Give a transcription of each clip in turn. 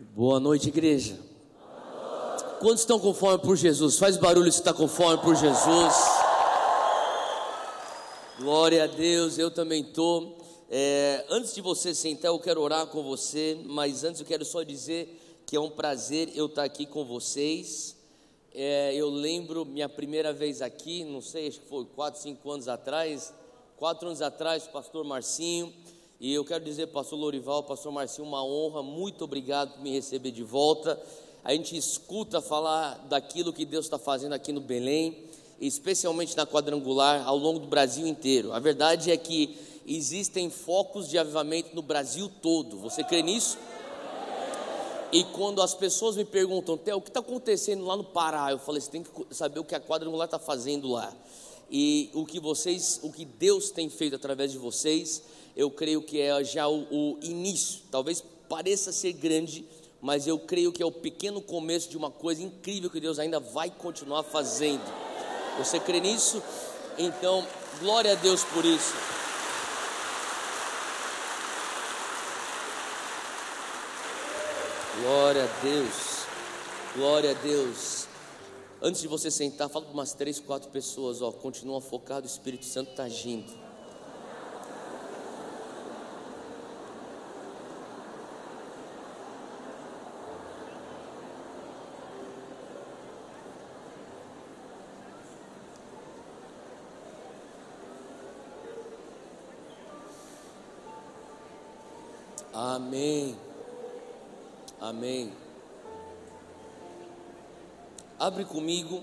Boa noite, igreja. Quantos estão com fome por Jesus? Faz barulho se está com fome por Jesus. Glória a Deus, eu também estou. É, antes de você sentar, eu quero orar com você, mas antes eu quero só dizer que é um prazer eu estar aqui com vocês. É, eu lembro minha primeira vez aqui, não sei, acho que foi 4, 5 anos atrás, quatro anos atrás, pastor Marcinho. E eu quero dizer, pastor Lorival, pastor Marcinho, uma honra, muito obrigado por me receber de volta. A gente escuta falar daquilo que Deus está fazendo aqui no Belém, especialmente na quadrangular, ao longo do Brasil inteiro. A verdade é que existem focos de avivamento no Brasil todo. Você crê nisso? E quando as pessoas me perguntam, Theo, o que está acontecendo lá no Pará? Eu falei, você tem que saber o que a quadrangular está fazendo lá. E o que vocês, o que Deus tem feito através de vocês eu creio que é já o, o início. Talvez pareça ser grande, mas eu creio que é o pequeno começo de uma coisa incrível que Deus ainda vai continuar fazendo. Você crê nisso? Então, glória a Deus por isso. Glória a Deus. Glória a Deus. Antes de você sentar, fala para umas três, quatro pessoas, ó, continua focado, o Espírito Santo está agindo. Amém. Amém. Abre comigo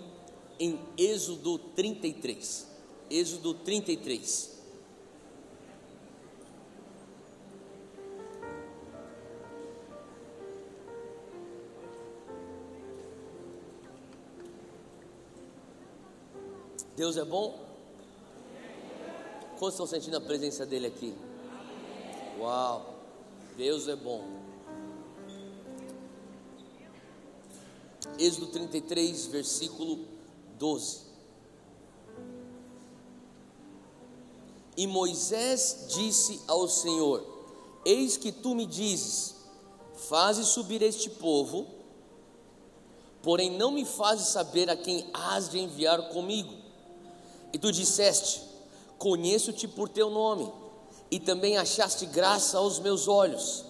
em Êxodo 33. Êxodo 33. Deus é bom? Quantos estão sentindo a presença dele aqui? Uau! Deus é bom. Êxodo 33, versículo 12. E Moisés disse ao Senhor: Eis que tu me dizes: Faze subir este povo, porém não me fazes saber a quem has de enviar comigo. E tu disseste: Conheço-te por teu nome e também achaste graça aos meus olhos.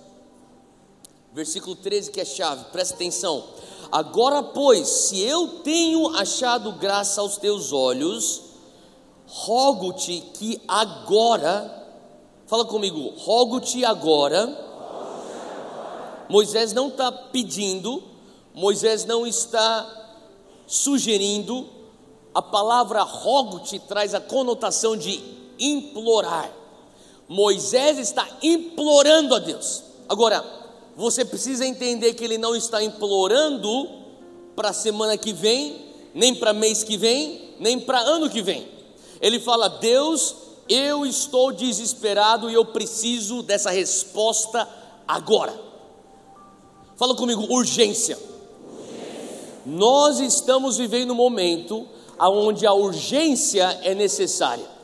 Versículo 13 que é chave, presta atenção. Agora, pois, se eu tenho achado graça aos teus olhos, rogo-te que agora, fala comigo, rogo-te agora. Moisés não está pedindo, Moisés não está sugerindo, a palavra rogo-te traz a conotação de implorar. Moisés está implorando a Deus. Agora, você precisa entender que ele não está implorando para a semana que vem, nem para mês que vem, nem para ano que vem. Ele fala: Deus, eu estou desesperado e eu preciso dessa resposta agora. Fala comigo, urgência. urgência. Nós estamos vivendo um momento onde a urgência é necessária.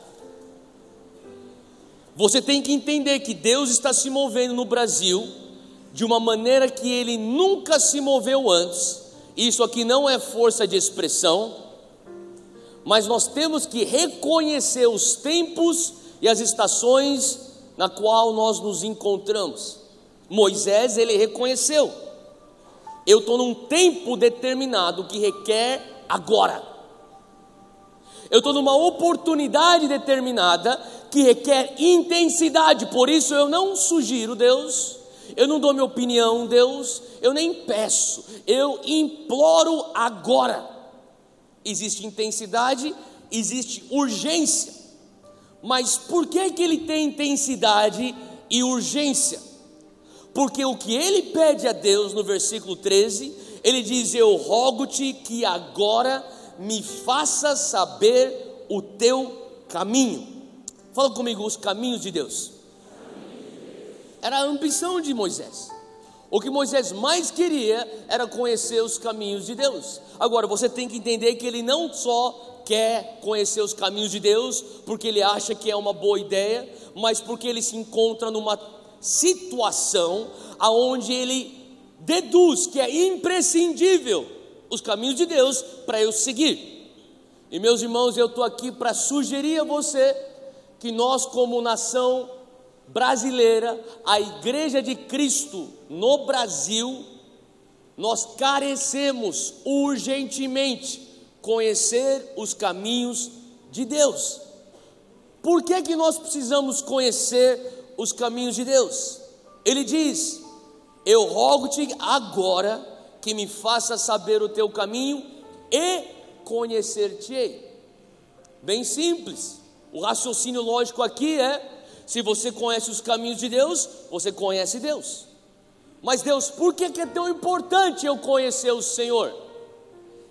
Você tem que entender que Deus está se movendo no Brasil de uma maneira que ele nunca se moveu antes. Isso aqui não é força de expressão, mas nós temos que reconhecer os tempos e as estações na qual nós nos encontramos. Moisés ele reconheceu. Eu estou num tempo determinado que requer agora. Eu estou numa oportunidade determinada que requer intensidade, por isso eu não sugiro, Deus, eu não dou minha opinião, Deus, eu nem peço, eu imploro agora. Existe intensidade, existe urgência, mas por que, que ele tem intensidade e urgência? Porque o que ele pede a Deus no versículo 13, ele diz: Eu rogo-te que agora me faça saber o teu caminho. Fala comigo, os caminhos de Deus. Era a ambição de Moisés. O que Moisés mais queria era conhecer os caminhos de Deus. Agora, você tem que entender que ele não só quer conhecer os caminhos de Deus porque ele acha que é uma boa ideia, mas porque ele se encontra numa situação aonde ele deduz que é imprescindível os caminhos de Deus para eu seguir. E meus irmãos, eu estou aqui para sugerir a você que nós, como nação brasileira, a Igreja de Cristo no Brasil, nós carecemos urgentemente conhecer os caminhos de Deus. Por que, que nós precisamos conhecer os caminhos de Deus? Ele diz: Eu rogo-te agora que me faça saber o teu caminho e conhecer-te-ei. Bem simples. O raciocínio lógico aqui é: se você conhece os caminhos de Deus, você conhece Deus. Mas Deus, por que é tão importante eu conhecer o Senhor?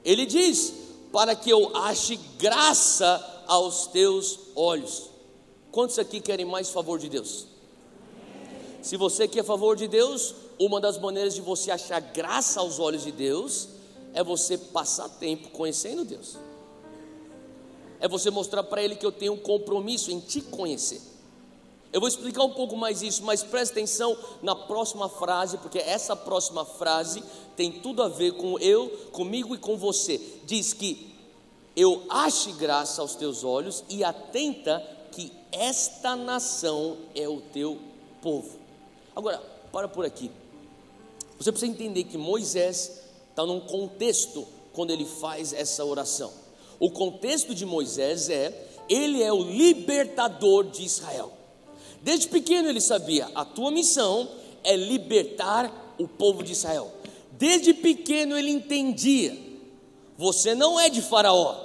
Ele diz: para que eu ache graça aos teus olhos. Quantos aqui querem mais favor de Deus? Se você quer favor de Deus, uma das maneiras de você achar graça aos olhos de Deus é você passar tempo conhecendo Deus. É você mostrar para Ele que eu tenho um compromisso em te conhecer. Eu vou explicar um pouco mais isso, mas preste atenção na próxima frase, porque essa próxima frase tem tudo a ver com eu, comigo e com você. Diz que eu ache graça aos teus olhos e atenta que esta nação é o teu povo. Agora, para por aqui. Você precisa entender que Moisés está num contexto quando ele faz essa oração. O contexto de Moisés é: ele é o libertador de Israel. Desde pequeno ele sabia: a tua missão é libertar o povo de Israel. Desde pequeno ele entendia: você não é de Faraó,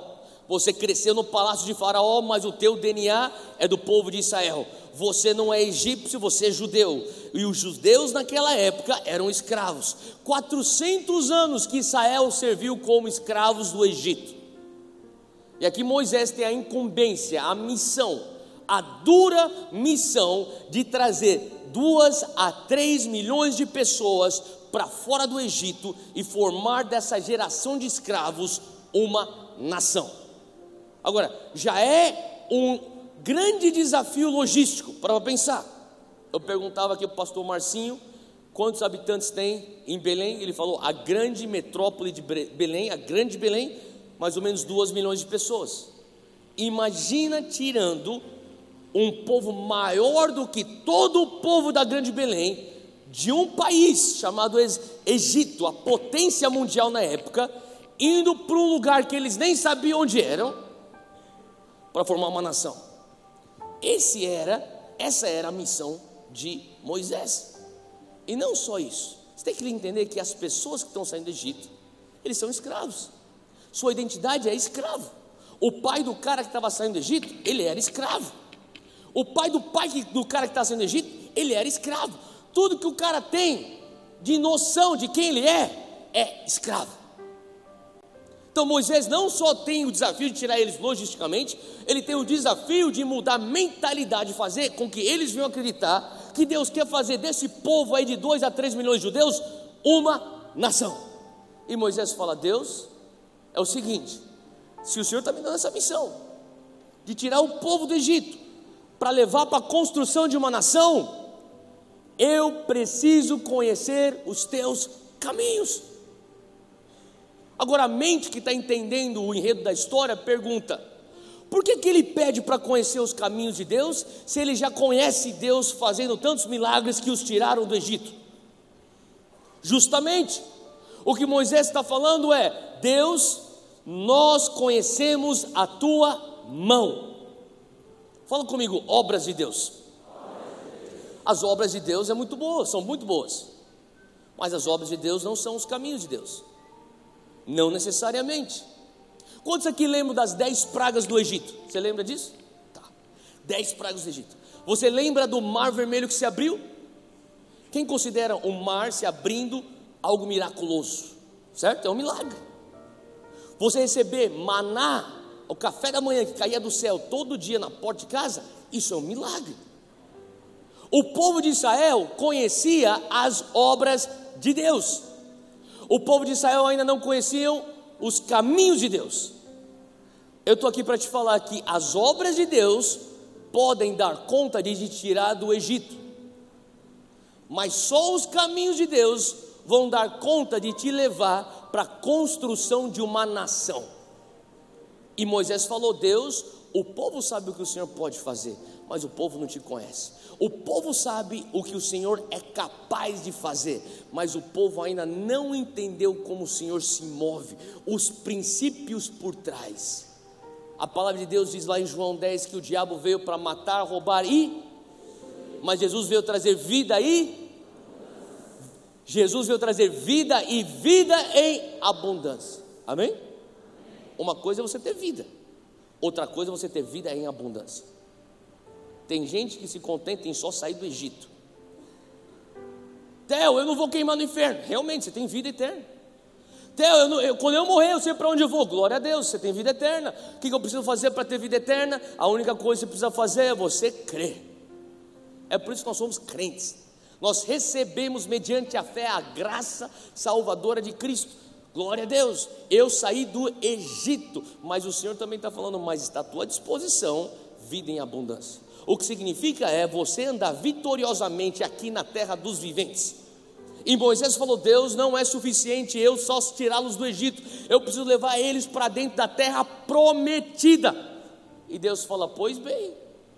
você cresceu no palácio de Faraó, mas o teu DNA é do povo de Israel você não é egípcio, você é judeu. E os judeus naquela época eram escravos. 400 anos que Israel serviu como escravos do Egito. E aqui Moisés tem a incumbência, a missão, a dura missão de trazer duas a três milhões de pessoas para fora do Egito e formar dessa geração de escravos uma nação. Agora, já é um grande desafio logístico para pensar. Eu perguntava aqui para o pastor Marcinho quantos habitantes tem em Belém. Ele falou: a grande metrópole de Belém, a grande Belém, mais ou menos 2 milhões de pessoas. Imagina tirando um povo maior do que todo o povo da grande Belém, de um país chamado Egito, a potência mundial na época, indo para um lugar que eles nem sabiam onde eram, para formar uma nação. Esse era, essa era a missão de Moisés. E não só isso. Você tem que entender que as pessoas que estão saindo do Egito, eles são escravos. Sua identidade é escravo. O pai do cara que estava saindo do Egito, ele era escravo. O pai do pai do cara que estava saindo do Egito, ele era escravo. Tudo que o cara tem de noção de quem ele é, é escravo. Então Moisés não só tem o desafio de tirar eles logisticamente, ele tem o desafio de mudar a mentalidade, fazer com que eles venham acreditar que Deus quer fazer desse povo aí de 2 a 3 milhões de judeus uma nação. E Moisés fala: Deus, é o seguinte, se o Senhor está me dando essa missão de tirar o povo do Egito para levar para a construção de uma nação, eu preciso conhecer os teus caminhos. Agora, a mente que está entendendo o enredo da história pergunta: por que, que ele pede para conhecer os caminhos de Deus, se ele já conhece Deus fazendo tantos milagres que os tiraram do Egito? Justamente, o que Moisés está falando é: Deus, nós conhecemos a tua mão. Fala comigo, obras de Deus. As obras de Deus é muito boas, são muito boas. Mas as obras de Deus não são os caminhos de Deus. Não necessariamente. Quantos aqui lembram das dez pragas do Egito? Você lembra disso? Tá. Dez pragas do Egito. Você lembra do mar vermelho que se abriu? Quem considera o mar se abrindo algo miraculoso? Certo? É um milagre. Você receber maná, o café da manhã que caía do céu todo dia na porta de casa, isso é um milagre. O povo de Israel conhecia as obras de Deus. O povo de Israel ainda não conheciam os caminhos de Deus. Eu estou aqui para te falar que as obras de Deus podem dar conta de te tirar do Egito, mas só os caminhos de Deus vão dar conta de te levar para a construção de uma nação. E Moisés falou: Deus, o povo sabe o que o Senhor pode fazer, mas o povo não te conhece. O povo sabe o que o Senhor é capaz de fazer, mas o povo ainda não entendeu como o Senhor se move, os princípios por trás. A palavra de Deus diz lá em João 10 que o diabo veio para matar, roubar e. Mas Jesus veio trazer vida e. Jesus veio trazer vida e vida em abundância. Amém? Uma coisa é você ter vida, outra coisa é você ter vida em abundância. Tem gente que se contenta em só sair do Egito. Theo, eu não vou queimar no inferno. Realmente, você tem vida eterna. Theo, eu eu, quando eu morrer, eu sei para onde eu vou. Glória a Deus, você tem vida eterna. O que eu preciso fazer para ter vida eterna? A única coisa que você precisa fazer é você crer. É por isso que nós somos crentes. Nós recebemos, mediante a fé, a graça salvadora de Cristo. Glória a Deus. Eu saí do Egito, mas o Senhor também está falando, mas está à tua disposição vida em abundância. O que significa é você andar vitoriosamente aqui na terra dos viventes. E Moisés falou: Deus não é suficiente eu só tirá-los do Egito, eu preciso levar eles para dentro da terra prometida. E Deus fala: Pois bem,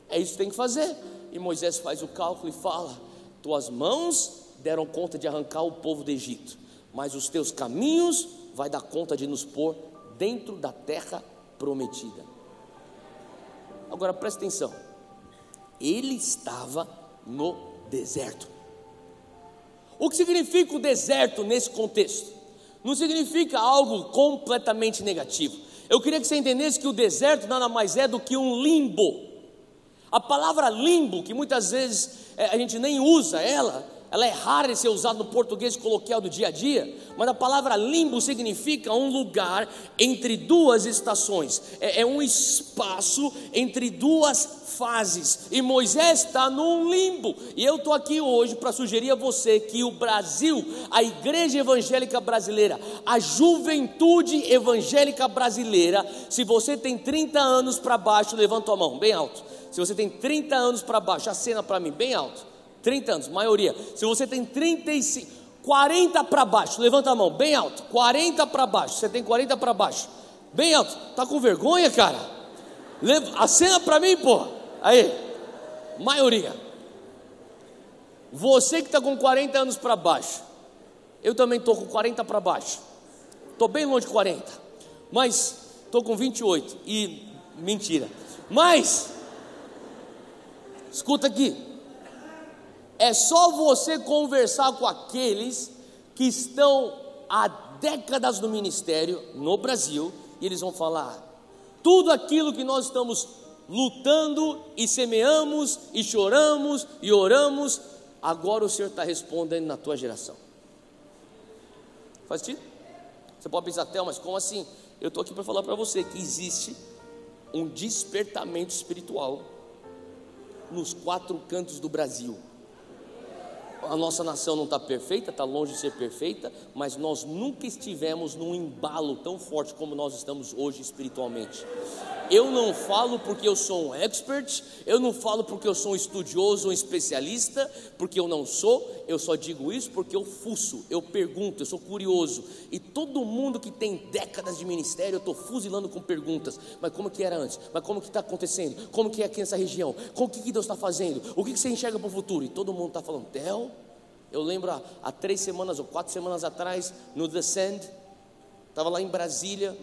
é isso que tem que fazer. E Moisés faz o cálculo e fala: Tuas mãos deram conta de arrancar o povo do Egito, mas os teus caminhos vai dar conta de nos pôr dentro da terra prometida. Agora presta atenção, ele estava no deserto. O que significa o deserto nesse contexto? Não significa algo completamente negativo. Eu queria que você entendesse que o deserto nada mais é do que um limbo. A palavra limbo, que muitas vezes é, a gente nem usa ela, ela é rara de ser usada no português coloquial do dia a dia, mas a palavra limbo significa um lugar entre duas estações, é, é um espaço entre duas fases, e Moisés está num limbo, e eu estou aqui hoje para sugerir a você que o Brasil, a igreja evangélica brasileira, a juventude evangélica brasileira, se você tem 30 anos para baixo, levanta a mão, bem alto, se você tem 30 anos para baixo, acena para mim, bem alto, 30 anos, maioria, se você tem 35, 40 para baixo, levanta a mão, bem alto, 40 para baixo, você tem 40 para baixo, bem alto, tá com vergonha, cara? Acena para mim, porra. Aí, maioria. Você que está com 40 anos para baixo, eu também estou com 40 para baixo. Estou bem longe de 40, mas estou com 28 e mentira. Mas, escuta aqui, é só você conversar com aqueles que estão há décadas no ministério no Brasil e eles vão falar tudo aquilo que nós estamos lutando e semeamos e choramos e oramos, agora o Senhor está respondendo na tua geração. Faz sentido? Você pode pensar, até, mas como assim? Eu estou aqui para falar para você que existe um despertamento espiritual nos quatro cantos do Brasil a nossa nação não está perfeita, está longe de ser perfeita, mas nós nunca estivemos num embalo tão forte como nós estamos hoje espiritualmente. Eu não falo porque eu sou um expert, eu não falo porque eu sou um estudioso, um especialista, porque eu não sou, eu só digo isso porque eu fuço, eu pergunto, eu sou curioso. E todo mundo que tem décadas de ministério, eu estou fuzilando com perguntas. Mas como que era antes? Mas como que está acontecendo? Como que é aqui nessa região? O que, Deus está fazendo? O que, que você enxerga para o futuro? E todo mundo está falando, Theo, eu lembro há, há três semanas ou quatro semanas atrás, no Descend, estava lá em Brasília,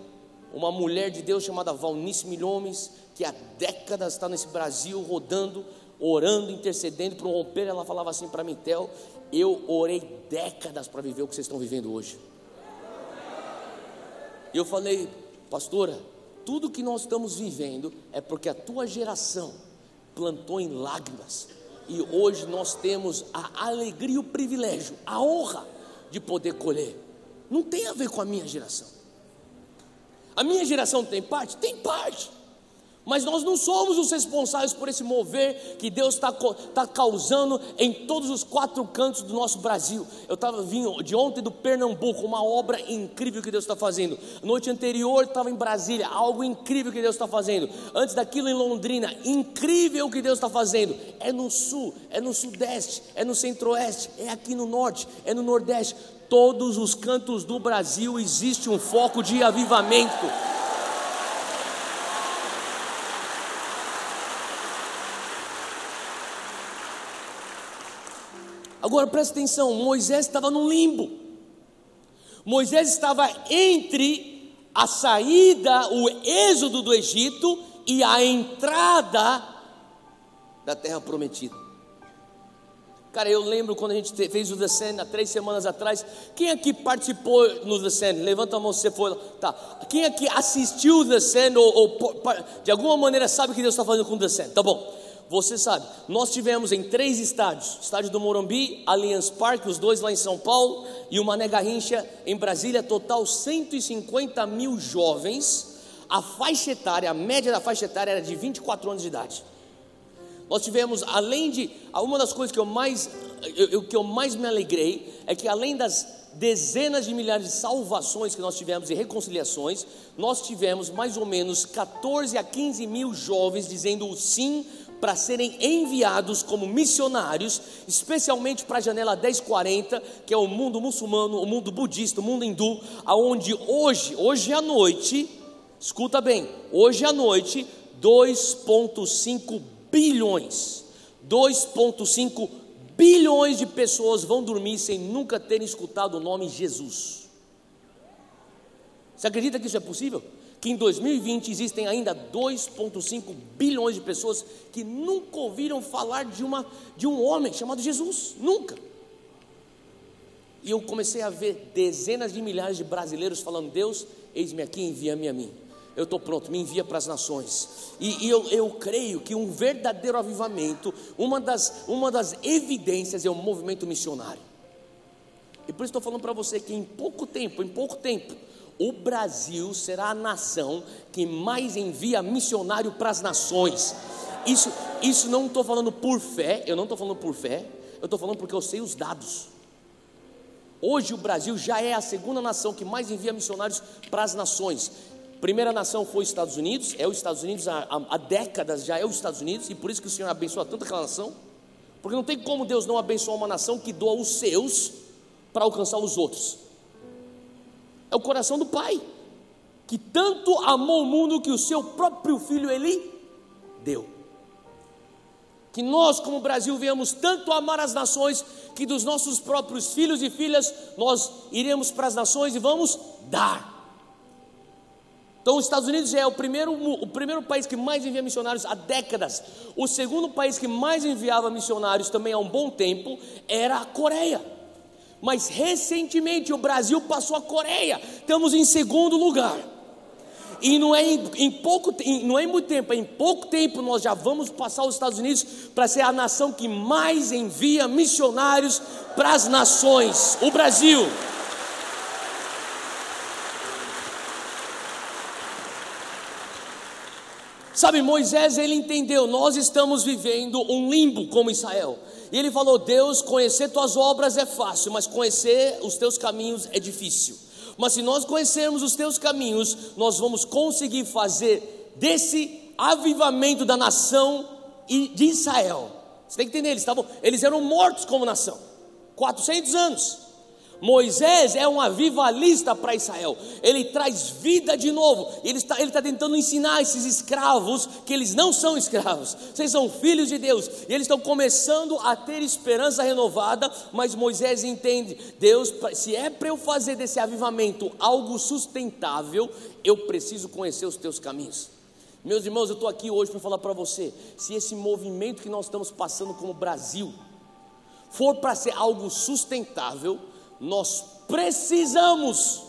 uma mulher de Deus chamada Valnice Milhomes, que há décadas está nesse Brasil rodando, orando, intercedendo para romper. Ela falava assim para mim, Theo, eu orei décadas para viver o que vocês estão vivendo hoje. E eu falei, pastora, tudo que nós estamos vivendo é porque a tua geração plantou em lágrimas. E hoje nós temos a alegria, o privilégio, a honra de poder colher. Não tem a ver com a minha geração. A minha geração tem parte? Tem parte. Mas nós não somos os responsáveis por esse mover que Deus está tá causando em todos os quatro cantos do nosso Brasil. Eu estava vindo de ontem do Pernambuco, uma obra incrível que Deus está fazendo. Noite anterior estava em Brasília, algo incrível que Deus está fazendo. Antes daquilo em Londrina, incrível que Deus está fazendo. É no sul, é no sudeste, é no centro-oeste, é aqui no norte, é no nordeste. Todos os cantos do Brasil existe um foco de avivamento. Agora presta atenção: Moisés estava no limbo. Moisés estava entre a saída, o êxodo do Egito e a entrada da terra prometida. Cara, eu lembro quando a gente fez o Descend há três semanas atrás. Quem aqui participou no Descend? Levanta a mão se você for. Tá. Quem aqui assistiu o Descend ou, ou de alguma maneira sabe o que Deus está fazendo com o Descend? Tá bom. Você sabe, nós tivemos em três estádios: estádio do Morumbi, Allianz Parque, os dois lá em São Paulo, e o Mané Garrincha em Brasília, total 150 mil jovens. A faixa etária, a média da faixa etária era de 24 anos de idade. Nós tivemos, além de, uma das coisas que eu mais, eu, que eu mais me alegrei é que além das dezenas de milhares de salvações que nós tivemos e reconciliações, nós tivemos mais ou menos 14 a 15 mil jovens dizendo sim para serem enviados como missionários, especialmente para a janela 1040, que é o mundo muçulmano, o mundo budista, o mundo hindu, aonde hoje, hoje à noite, escuta bem, hoje à noite, 2.5 bilhões, 2.5 bilhões de pessoas vão dormir sem nunca terem escutado o nome Jesus. Você acredita que isso é possível? que em 2020 existem ainda 2,5 bilhões de pessoas que nunca ouviram falar de, uma, de um homem chamado Jesus, nunca. E eu comecei a ver dezenas de milhares de brasileiros falando: Deus, eis-me aqui, envia-me a mim. Eu estou pronto, me envia para as nações. E, e eu, eu creio que um verdadeiro avivamento, uma das, uma das evidências é o movimento missionário. E por isso estou falando para você que em pouco tempo, em pouco tempo, o Brasil será a nação que mais envia missionário para as nações. Isso, isso não estou falando por fé, eu não estou falando por fé, eu estou falando porque eu sei os dados. Hoje o Brasil já é a segunda nação que mais envia missionários para as nações. Primeira nação foi os Estados Unidos, é os Estados Unidos há, há, décadas já é os Estados Unidos, e por isso que o Senhor abençoa tanto aquela nação. Porque não tem como Deus não abençoar uma nação que doa os seus para alcançar os outros é o coração do Pai, que tanto amou o mundo que o seu próprio filho ele deu. Que nós, como Brasil, venhamos tanto amar as nações, que dos nossos próprios filhos e filhas nós iremos para as nações e vamos dar. Então, os Estados Unidos é o primeiro, o primeiro país que mais envia missionários há décadas. O segundo país que mais enviava missionários também há um bom tempo era a Coreia mas recentemente o Brasil passou a Coreia, estamos em segundo lugar. E não é em, em pouco, em, não é em muito tempo, é em pouco tempo nós já vamos passar os Estados Unidos para ser a nação que mais envia missionários para as nações, o Brasil. Sabe, Moisés ele entendeu, nós estamos vivendo um limbo como Israel. E ele falou: Deus, conhecer tuas obras é fácil, mas conhecer os teus caminhos é difícil. Mas se nós conhecermos os teus caminhos, nós vamos conseguir fazer desse avivamento da nação de Israel. Você tem que entender, eles, estavam, eles eram mortos como nação 400 anos. Moisés é um avivalista para Israel, ele traz vida de novo, ele está, ele está tentando ensinar esses escravos que eles não são escravos, vocês são filhos de Deus, e eles estão começando a ter esperança renovada, mas Moisés entende: Deus, se é para eu fazer desse avivamento algo sustentável, eu preciso conhecer os teus caminhos. Meus irmãos, eu estou aqui hoje para falar para você: se esse movimento que nós estamos passando como Brasil for para ser algo sustentável, nós precisamos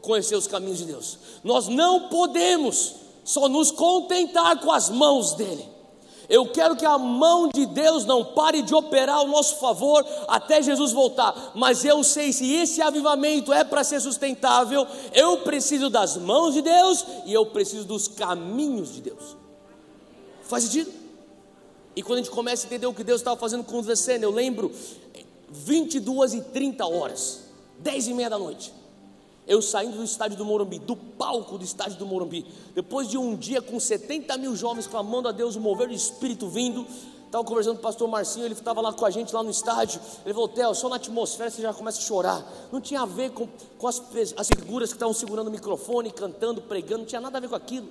conhecer os caminhos de Deus. Nós não podemos só nos contentar com as mãos dele. Eu quero que a mão de Deus não pare de operar ao nosso favor até Jesus voltar. Mas eu sei se esse avivamento é para ser sustentável, eu preciso das mãos de Deus e eu preciso dos caminhos de Deus. Faz sentido? E quando a gente começa a entender o que Deus estava fazendo com o Zecena, eu lembro 22 e 30 horas, 10 e meia da noite. Eu saindo do estádio do Morumbi, do palco do estádio do Morumbi, depois de um dia com 70 mil jovens clamando a Deus, o mover do Espírito vindo, estava conversando com o pastor Marcinho, ele estava lá com a gente lá no estádio. Ele falou: Theo, só na atmosfera você já começa a chorar. Não tinha a ver com, com as, as figuras que estavam segurando o microfone, cantando, pregando, não tinha nada a ver com aquilo.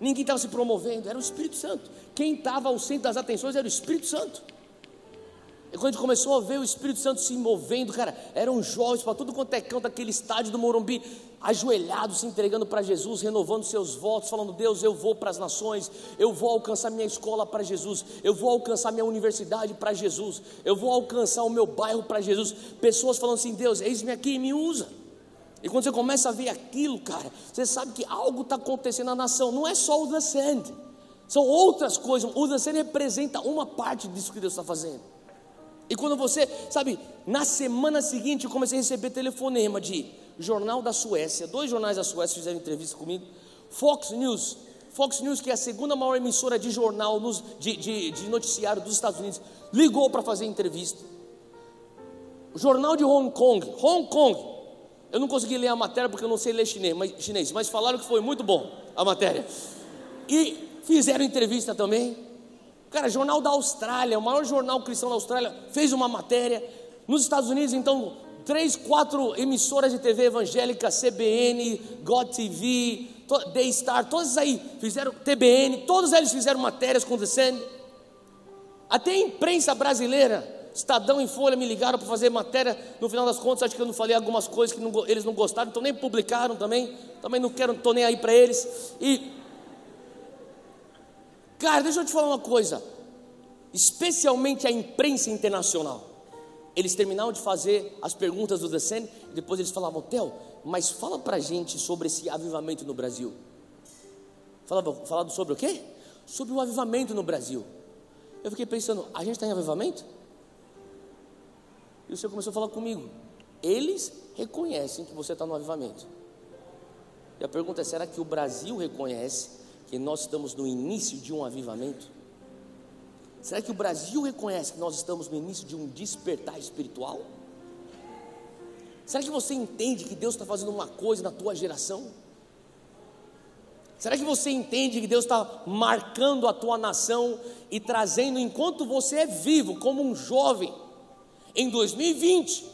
Ninguém estava se promovendo, era o Espírito Santo. Quem estava ao centro das atenções era o Espírito Santo. E quando a gente começou a ver o Espírito Santo se movendo, cara, eram jovens para tudo quanto é canto daquele estádio do Morumbi, ajoelhados, se entregando para Jesus, renovando seus votos, falando: Deus, eu vou para as nações, eu vou alcançar minha escola para Jesus, eu vou alcançar minha universidade para Jesus, eu vou alcançar o meu bairro para Jesus. Pessoas falando assim: Deus, eis-me aqui e me usa. E quando você começa a ver aquilo, cara, você sabe que algo está acontecendo na nação, não é só o The Sand, são outras coisas. O The Sand representa uma parte disso que Deus está fazendo. E quando você, sabe, na semana seguinte eu comecei a receber telefonema de Jornal da Suécia, dois jornais da Suécia fizeram entrevista comigo, Fox News, Fox News, que é a segunda maior emissora de jornal, de, de, de noticiário dos Estados Unidos, ligou para fazer entrevista. O jornal de Hong Kong, Hong Kong, eu não consegui ler a matéria porque eu não sei ler chinês mas, chinês, mas falaram que foi muito bom a matéria. E fizeram entrevista também. Cara, jornal da Austrália, o maior jornal cristão da Austrália, fez uma matéria. Nos Estados Unidos, então, três, quatro emissoras de TV evangélica, CBN, God TV, Daystar, todas aí fizeram, TBN, todos eles fizeram matérias acontecendo. Até a imprensa brasileira, Estadão e Folha me ligaram para fazer matéria. No final das contas, acho que eu não falei algumas coisas que não, eles não gostaram, então nem publicaram também. Também não quero, estou nem aí para eles. E Cara, deixa eu te falar uma coisa. Especialmente a imprensa internacional. Eles terminavam de fazer as perguntas do Descend e depois eles falavam, Theo, mas fala pra gente sobre esse avivamento no Brasil. Falava, falado sobre o quê? Sobre o avivamento no Brasil. Eu fiquei pensando, a gente está em avivamento? E o Senhor começou a falar comigo. Eles reconhecem que você está no avivamento. E a pergunta é: será que o Brasil reconhece que nós estamos no início de um avivamento? Será que o Brasil reconhece que nós estamos no início de um despertar espiritual? Será que você entende que Deus está fazendo uma coisa na tua geração? Será que você entende que Deus está marcando a tua nação e trazendo, enquanto você é vivo, como um jovem, em 2020,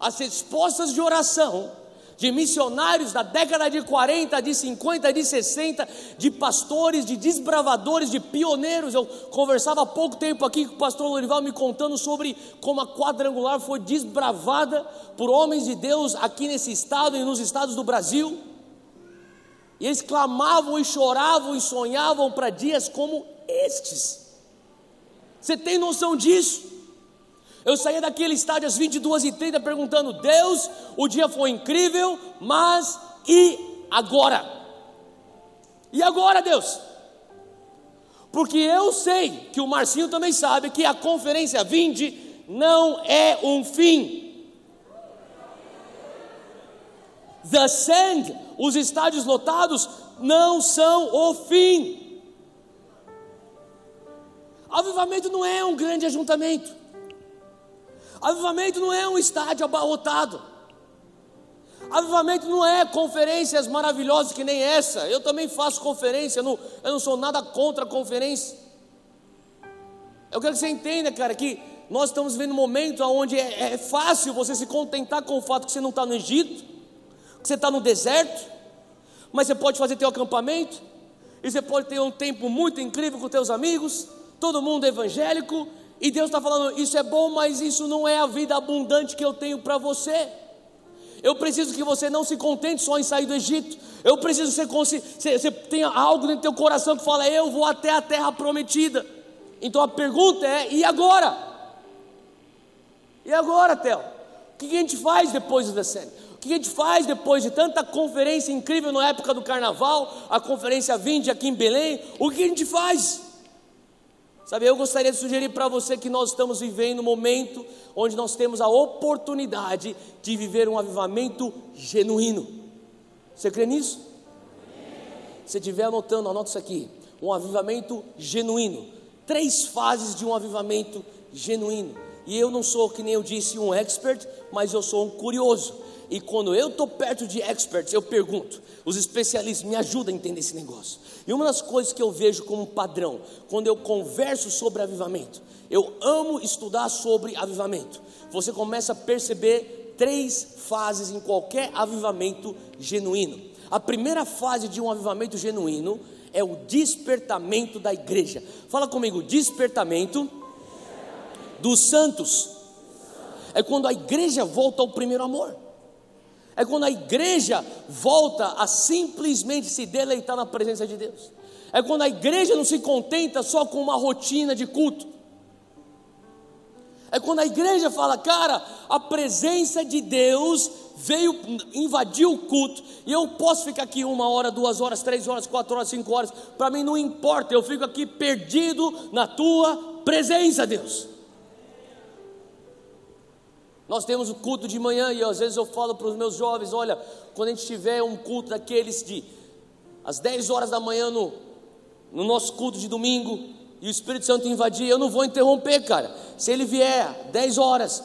as respostas de oração de missionários da década de 40, de 50, de 60, de pastores, de desbravadores, de pioneiros. Eu conversava há pouco tempo aqui com o pastor Lorival me contando sobre como a quadrangular foi desbravada por homens de Deus aqui nesse estado e nos estados do Brasil. E eles clamavam e choravam e sonhavam para dias como estes. Você tem noção disso? Eu saía daquele estádio às 22h30 perguntando: Deus, o dia foi incrível, mas e agora? E agora, Deus? Porque eu sei que o Marcinho também sabe que a conferência Vinde não é um fim. The Sand, os estádios lotados, não são o fim. Avivamento não é um grande ajuntamento. Avivamento não é um estádio abarrotado. Avivamento não é conferências maravilhosas que nem essa. Eu também faço conferência, eu não, eu não sou nada contra conferência. Eu quero que você entenda, cara, que nós estamos vivendo um momento onde é, é fácil você se contentar com o fato que você não está no Egito, que você está no deserto, mas você pode fazer teu acampamento, e você pode ter um tempo muito incrível com teus amigos, todo mundo evangélico, e Deus está falando: Isso é bom, mas isso não é a vida abundante que eu tenho para você. Eu preciso que você não se contente só em sair do Egito. Eu preciso que você, você, você tenha algo do teu coração que fala: Eu vou até a terra prometida. Então a pergunta é: E agora? E agora, Theo? O que a gente faz depois do descendo? O que a gente faz depois de tanta conferência incrível na época do carnaval, a conferência Vinde aqui em Belém? O que a gente faz? Sabe, eu gostaria de sugerir para você que nós estamos vivendo um momento onde nós temos a oportunidade de viver um avivamento genuíno. Você crê nisso? Se estiver anotando, anota isso aqui. um avivamento genuíno. Três fases de um avivamento genuíno. E eu não sou, que nem eu disse, um expert, mas eu sou um curioso. E quando eu estou perto de experts, eu pergunto, os especialistas me ajudam a entender esse negócio. E uma das coisas que eu vejo como padrão, quando eu converso sobre avivamento, eu amo estudar sobre avivamento. Você começa a perceber três fases em qualquer avivamento genuíno. A primeira fase de um avivamento genuíno é o despertamento da igreja. Fala comigo, despertamento dos santos. É quando a igreja volta ao primeiro amor. É quando a igreja volta a simplesmente se deleitar na presença de Deus. É quando a igreja não se contenta só com uma rotina de culto. É quando a igreja fala, cara, a presença de Deus veio invadir o culto, e eu posso ficar aqui uma hora, duas horas, três horas, quatro horas, cinco horas, para mim não importa, eu fico aqui perdido na tua presença, Deus. Nós temos o culto de manhã e às vezes eu falo para os meus jovens: olha, quando a gente tiver um culto daqueles de às 10 horas da manhã no, no nosso culto de domingo e o Espírito Santo invadir, eu não vou interromper, cara. Se ele vier 10 horas,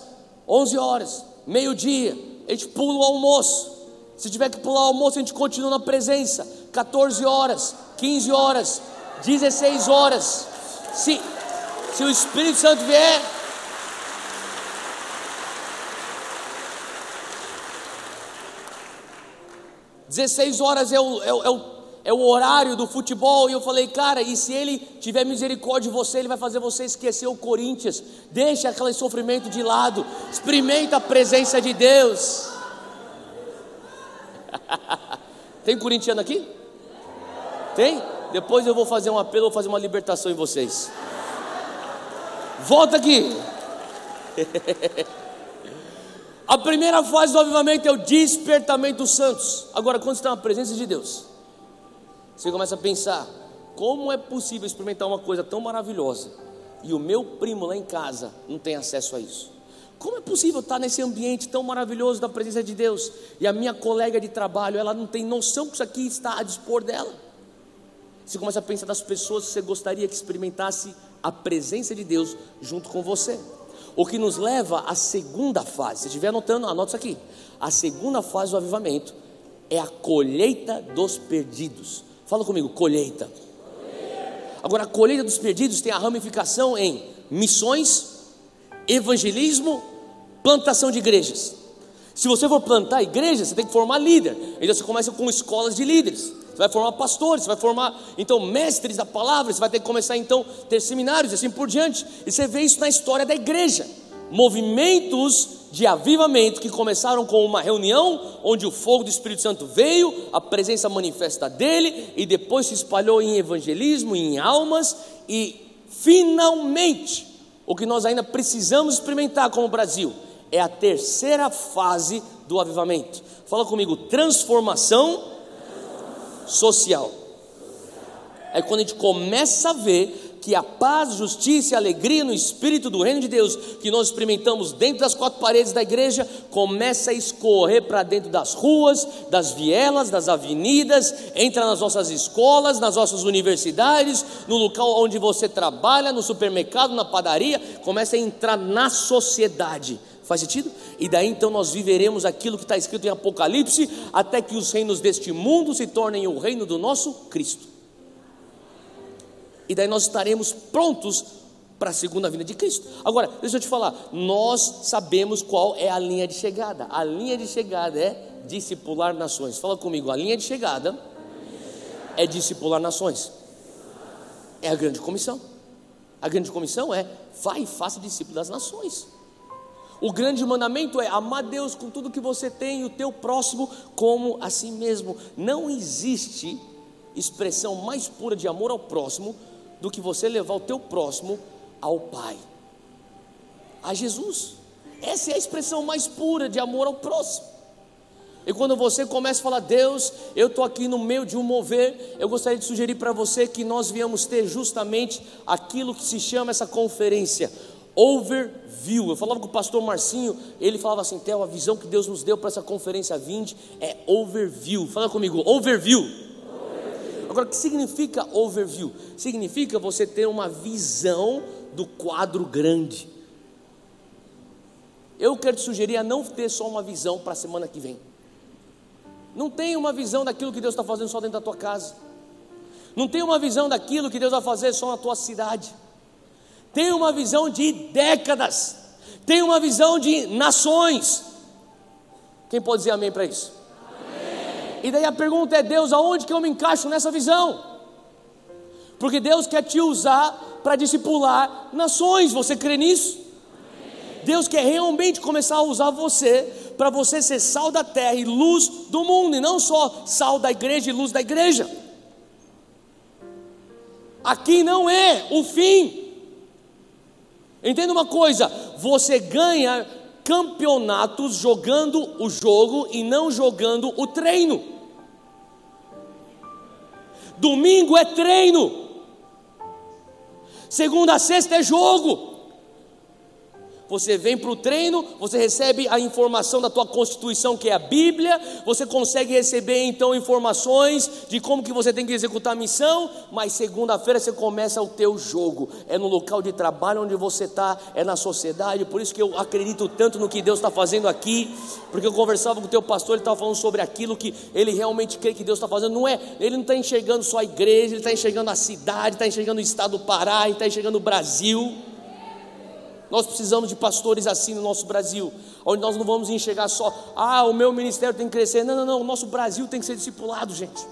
11 horas, meio-dia, a gente pula o almoço. Se tiver que pular o almoço, a gente continua na presença. 14 horas, 15 horas, 16 horas. Se, se o Espírito Santo vier, 16 horas é o, é, o, é, o, é o horário do futebol. E eu falei, cara, e se ele tiver misericórdia de você, ele vai fazer você esquecer o Corinthians. Deixa aquele sofrimento de lado. Experimenta a presença de Deus. Tem corintiano aqui? Tem? Depois eu vou fazer um apelo, vou fazer uma libertação em vocês. Volta aqui. A primeira fase do avivamento é o despertamento dos santos. Agora, quando está na presença de Deus, você começa a pensar: como é possível experimentar uma coisa tão maravilhosa e o meu primo lá em casa não tem acesso a isso? Como é possível estar nesse ambiente tão maravilhoso da presença de Deus e a minha colega de trabalho, ela não tem noção que isso aqui está a dispor dela? Você começa a pensar das pessoas que você gostaria que experimentasse a presença de Deus junto com você. O que nos leva à segunda fase. Se estiver anotando, anota isso aqui. A segunda fase do avivamento é a colheita dos perdidos. Fala comigo, colheita. Agora, a colheita dos perdidos tem a ramificação em missões, evangelismo, plantação de igrejas. Se você for plantar igreja, você tem que formar líder. Então você começa com escolas de líderes. Você vai formar pastores, você vai formar então mestres da palavra, você vai ter que começar então a ter seminários e assim por diante. E você vê isso na história da igreja. Movimentos de avivamento que começaram com uma reunião onde o fogo do Espírito Santo veio, a presença manifesta dele e depois se espalhou em evangelismo, em almas e finalmente o que nós ainda precisamos experimentar como Brasil é a terceira fase do avivamento. Fala comigo, transformação social. É quando a gente começa a ver que a paz, justiça e alegria no espírito do reino de Deus que nós experimentamos dentro das quatro paredes da igreja começa a escorrer para dentro das ruas, das vielas, das avenidas, entra nas nossas escolas, nas nossas universidades, no local onde você trabalha, no supermercado, na padaria, começa a entrar na sociedade Faz sentido? E daí então nós viveremos aquilo que está escrito em Apocalipse, até que os reinos deste mundo se tornem o reino do nosso Cristo. E daí nós estaremos prontos para a segunda vinda de Cristo. Agora, deixa eu te falar, nós sabemos qual é a linha de chegada. A linha de chegada é discipular nações. Fala comigo, a linha de chegada é discipular nações. É a grande comissão. A grande comissão é vai e faça discípulo das nações. O grande mandamento é amar Deus com tudo que você tem e o teu próximo como a si mesmo. Não existe expressão mais pura de amor ao próximo do que você levar o teu próximo ao Pai, a Jesus. Essa é a expressão mais pura de amor ao próximo. E quando você começa a falar, Deus, eu estou aqui no meio de um mover, eu gostaria de sugerir para você que nós viemos ter justamente aquilo que se chama essa conferência, overview. Eu falava com o pastor Marcinho, ele falava assim: Theo, a visão que Deus nos deu para essa conferência 20 é overview. Fala comigo, overview. overview. Agora, o que significa overview? Significa você ter uma visão do quadro grande. Eu quero te sugerir a não ter só uma visão para a semana que vem. Não tenha uma visão daquilo que Deus está fazendo só dentro da tua casa. Não tenha uma visão daquilo que Deus vai fazer só na tua cidade. Tenha uma visão de décadas. Tenha uma visão de nações. Quem pode dizer amém para isso? Amém. E daí a pergunta é: Deus, aonde que eu me encaixo nessa visão? Porque Deus quer te usar para discipular nações. Você crê nisso? Amém. Deus quer realmente começar a usar você para você ser sal da terra e luz do mundo, e não só sal da igreja e luz da igreja. Aqui não é o fim. Entenda uma coisa: você ganha campeonatos jogando o jogo e não jogando o treino. Domingo é treino. Segunda sexta é jogo. Você vem para o treino, você recebe a informação da tua constituição, que é a Bíblia, você consegue receber então informações de como que você tem que executar a missão, mas segunda-feira você começa o teu jogo. É no local de trabalho onde você está, é na sociedade, por isso que eu acredito tanto no que Deus está fazendo aqui, porque eu conversava com o teu pastor, ele estava falando sobre aquilo que ele realmente crê que Deus está fazendo. Não é, ele não está enxergando só a igreja, ele está enxergando a cidade, está enxergando o estado do Pará, está enxergando o Brasil. Nós precisamos de pastores assim no nosso Brasil, onde nós não vamos enxergar só, ah, o meu ministério tem que crescer. Não, não, não, o nosso Brasil tem que ser discipulado, gente.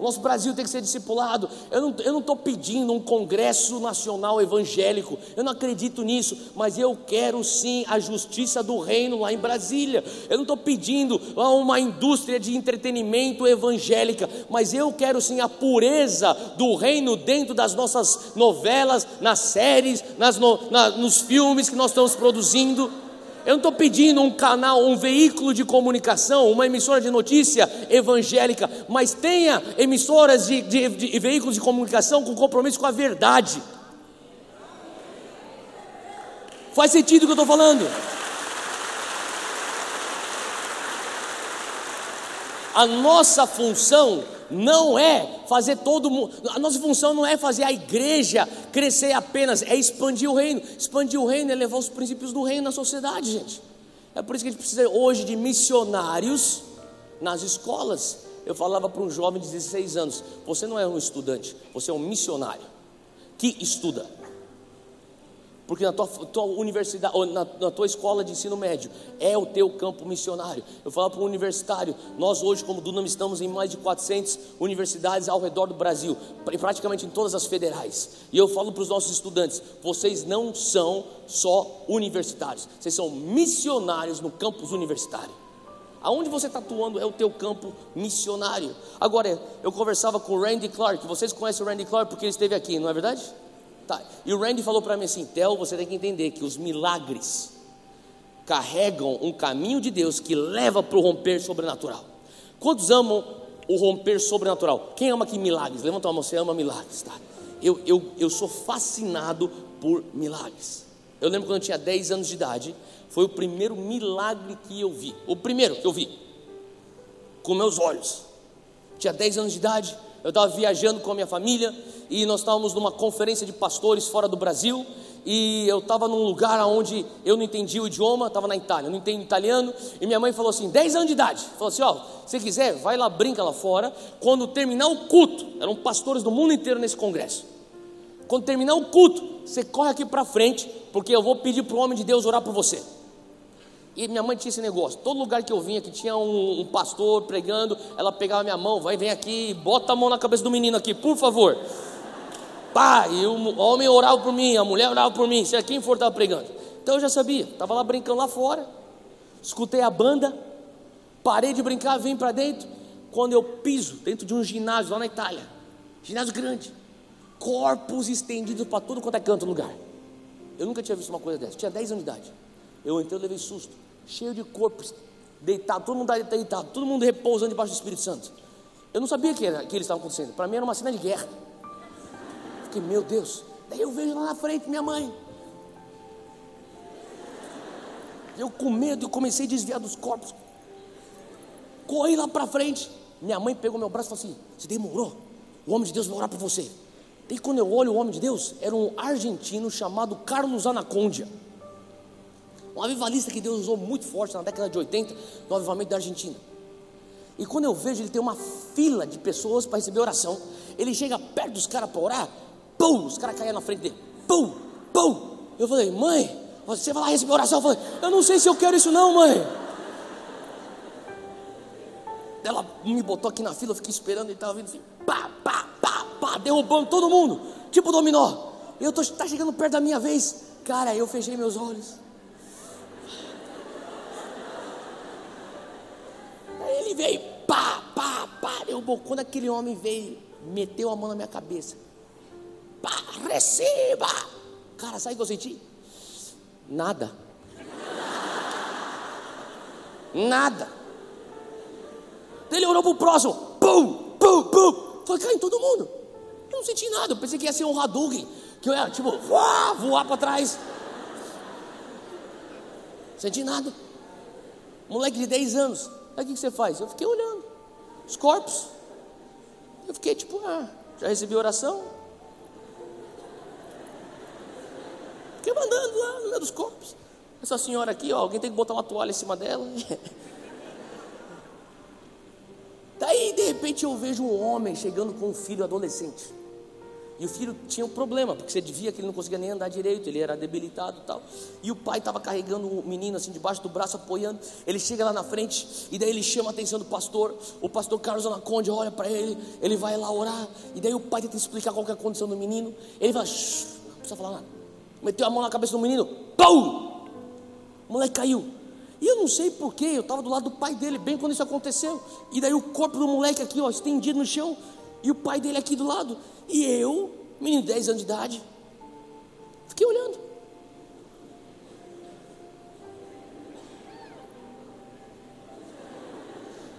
O nosso Brasil tem que ser discipulado. Eu não estou pedindo um congresso nacional evangélico. Eu não acredito nisso. Mas eu quero sim a justiça do reino lá em Brasília. Eu não estou pedindo uma indústria de entretenimento evangélica. Mas eu quero sim a pureza do reino dentro das nossas novelas, nas séries, nas no, na, nos filmes que nós estamos produzindo. Eu não estou pedindo um canal, um veículo de comunicação, uma emissora de notícia evangélica, mas tenha emissoras de, de, de veículos de comunicação com compromisso com a verdade. Faz sentido o que eu estou falando? A nossa função não é fazer todo mundo, a nossa função não é fazer a igreja crescer apenas, é expandir o reino. Expandir o reino é levar os princípios do reino na sociedade, gente. É por isso que a gente precisa hoje de missionários nas escolas. Eu falava para um jovem de 16 anos: você não é um estudante, você é um missionário que estuda. Porque na tua, tua universidade, na, na, tua escola de ensino médio, é o teu campo missionário. Eu falo para um universitário, nós hoje, como Dunam, estamos em mais de 400 universidades ao redor do Brasil, praticamente em todas as federais. E eu falo para os nossos estudantes: vocês não são só universitários, vocês são missionários no campus universitário. Aonde você está atuando é o teu campo missionário. Agora, eu conversava com o Randy Clark, vocês conhecem o Randy Clark porque ele esteve aqui, não é verdade? E o Randy falou para mim assim: Tel, você tem que entender que os milagres carregam um caminho de Deus que leva para o romper sobrenatural. Quantos amam o romper sobrenatural? Quem ama aqui milagres? Levanta a mão, você ama milagres, tá? Eu, eu, eu sou fascinado por milagres. Eu lembro quando eu tinha 10 anos de idade, foi o primeiro milagre que eu vi. O primeiro que eu vi, com meus olhos. Tinha 10 anos de idade, eu estava viajando com a minha família e nós estávamos numa conferência de pastores fora do Brasil e eu estava num lugar onde eu não entendia o idioma, estava na Itália, eu não entendo italiano, e minha mãe falou assim, 10 anos de idade, falou assim, ó, se quiser, vai lá, brinca lá fora, quando terminar o culto, eram pastores do mundo inteiro nesse congresso, quando terminar o culto, você corre aqui para frente, porque eu vou pedir para o homem de Deus orar por você. E minha mãe tinha esse negócio. Todo lugar que eu vinha, que tinha um, um pastor pregando, ela pegava minha mão, vai, vem aqui, bota a mão na cabeça do menino aqui, por favor. Pá, e o homem orava por mim, a mulher orava por mim, seja quem for estava pregando. Então eu já sabia, estava lá brincando lá fora, escutei a banda, parei de brincar, vim para dentro. Quando eu piso dentro de um ginásio lá na Itália, ginásio grande, corpos estendidos para todo quanto é canto lugar. Eu nunca tinha visto uma coisa dessa, tinha 10 anos de idade. Eu entrei, eu levei susto cheio de corpos, deitado, todo mundo deitado, todo mundo repousando debaixo do Espírito Santo. Eu não sabia que, que eles estavam acontecendo, para mim era uma cena de guerra. Fiquei, meu Deus. Daí eu vejo lá na frente minha mãe. Eu com medo, eu comecei a desviar dos corpos. Corri lá para frente. Minha mãe pegou meu braço e falou assim: Você demorou? O homem de Deus vai orar por você. E quando eu olho o homem de Deus, era um argentino chamado Carlos Anacondia. Um avivalista que Deus usou muito forte na década de 80, no avivamento da Argentina. E quando eu vejo ele tem uma fila de pessoas para receber oração, ele chega perto dos caras para orar, pum, os caras caem na frente dele, pum, pum. Eu falei, mãe, você vai lá receber oração? Eu falei, eu não sei se eu quero isso não, mãe. Ela me botou aqui na fila, eu fiquei esperando, ele estava vindo assim, pá, pá, pá, pá, derrubando todo mundo, tipo dominó. Eu tô, tá chegando perto da minha vez, cara, eu fechei meus olhos. Veio, pá, pá, pá, derrubou. Quando aquele homem veio, meteu a mão na minha cabeça, pá, receba. Cara, sabe o que eu senti? Nada. Nada. Ele orou pro próximo, pum, pum, pum. Foi cair em todo mundo. Eu não senti nada. Eu pensei que ia ser um Hadouken, que eu ia, tipo, voar, voar para trás. Senti nada. Moleque de 10 anos. Aí o que você faz? Eu fiquei olhando os corpos. Eu fiquei tipo, ah, já recebi oração? Fiquei mandando lá no meio dos corpos. Essa senhora aqui, ó, alguém tem que botar uma toalha em cima dela. Daí, de repente, eu vejo um homem chegando com um filho adolescente. E o filho tinha um problema, porque você devia que ele não conseguia nem andar direito, ele era debilitado e tal. E o pai estava carregando o menino assim debaixo do braço, apoiando. Ele chega lá na frente e daí ele chama a atenção do pastor. O pastor Carlos Anaconde olha para ele, ele vai lá orar. E daí o pai tenta explicar qual é a condição do menino. Ele fala, não precisa falar nada. Meteu a mão na cabeça do menino, pum! O moleque caiu. E eu não sei porquê, eu estava do lado do pai dele, bem quando isso aconteceu. E daí o corpo do moleque aqui, ó, estendido no chão. E o pai dele aqui do lado. E eu, menino de 10 anos de idade, fiquei olhando.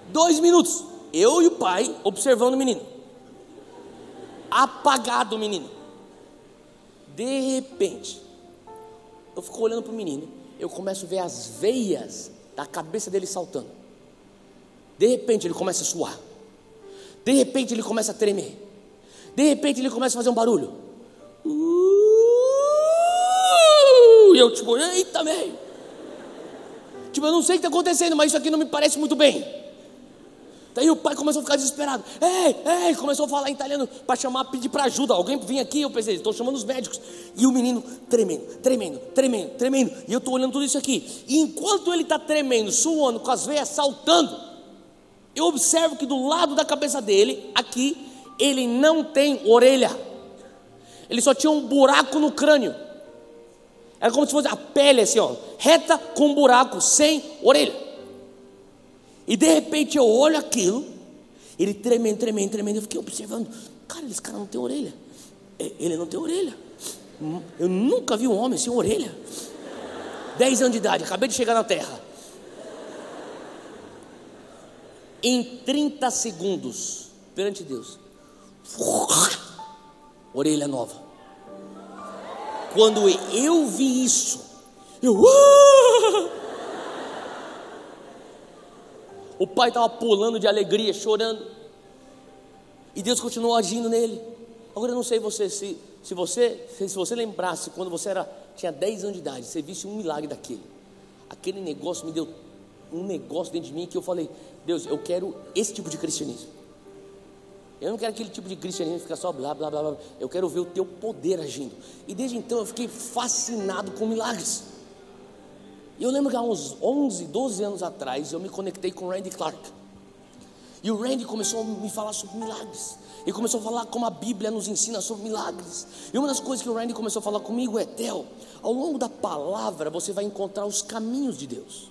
Dois minutos, eu e o pai observando o menino. Apagado o menino. De repente, eu fico olhando para o menino, eu começo a ver as veias da cabeça dele saltando. De repente ele começa a suar. De repente ele começa a tremer. De repente ele começa a fazer um barulho. Uh, e eu tipo, eita, meio. Tipo, eu não sei o que está acontecendo, mas isso aqui não me parece muito bem. Daí o pai começou a ficar desesperado. Ei, ei, começou a falar em italiano para chamar, pedir para ajuda. Alguém vinha aqui, eu pensei, estou chamando os médicos. E o menino tremendo, tremendo, tremendo, tremendo. E eu estou olhando tudo isso aqui. E enquanto ele está tremendo, suando, com as veias saltando, eu observo que do lado da cabeça dele, aqui, ele não tem orelha. Ele só tinha um buraco no crânio. Era como se fosse a pele assim, ó, reta com um buraco, sem orelha. E de repente eu olho aquilo, ele tremendo, tremendo, tremendo. Eu fiquei observando, cara, esse cara não tem orelha. É, ele não tem orelha. Eu nunca vi um homem sem orelha. Dez anos de idade, acabei de chegar na terra. Em 30 segundos, perante Deus, orelha nova. Quando eu vi isso, eu. O pai estava pulando de alegria, chorando. E Deus continuou agindo nele. Agora eu não sei você se, se você se você lembrasse quando você era tinha 10 anos de idade, você visse um milagre daquele. Aquele negócio me deu um negócio dentro de mim que eu falei, Deus, eu quero esse tipo de cristianismo. Eu não quero aquele tipo de cristianismo que fica só blá, blá, blá, blá. Eu quero ver o teu poder agindo. E desde então eu fiquei fascinado com milagres. E eu lembro que há uns 11, 12 anos atrás eu me conectei com Randy Clark. E o Randy começou a me falar sobre milagres. E começou a falar como a Bíblia nos ensina sobre milagres. E uma das coisas que o Randy começou a falar comigo é: Theo, ao longo da palavra você vai encontrar os caminhos de Deus.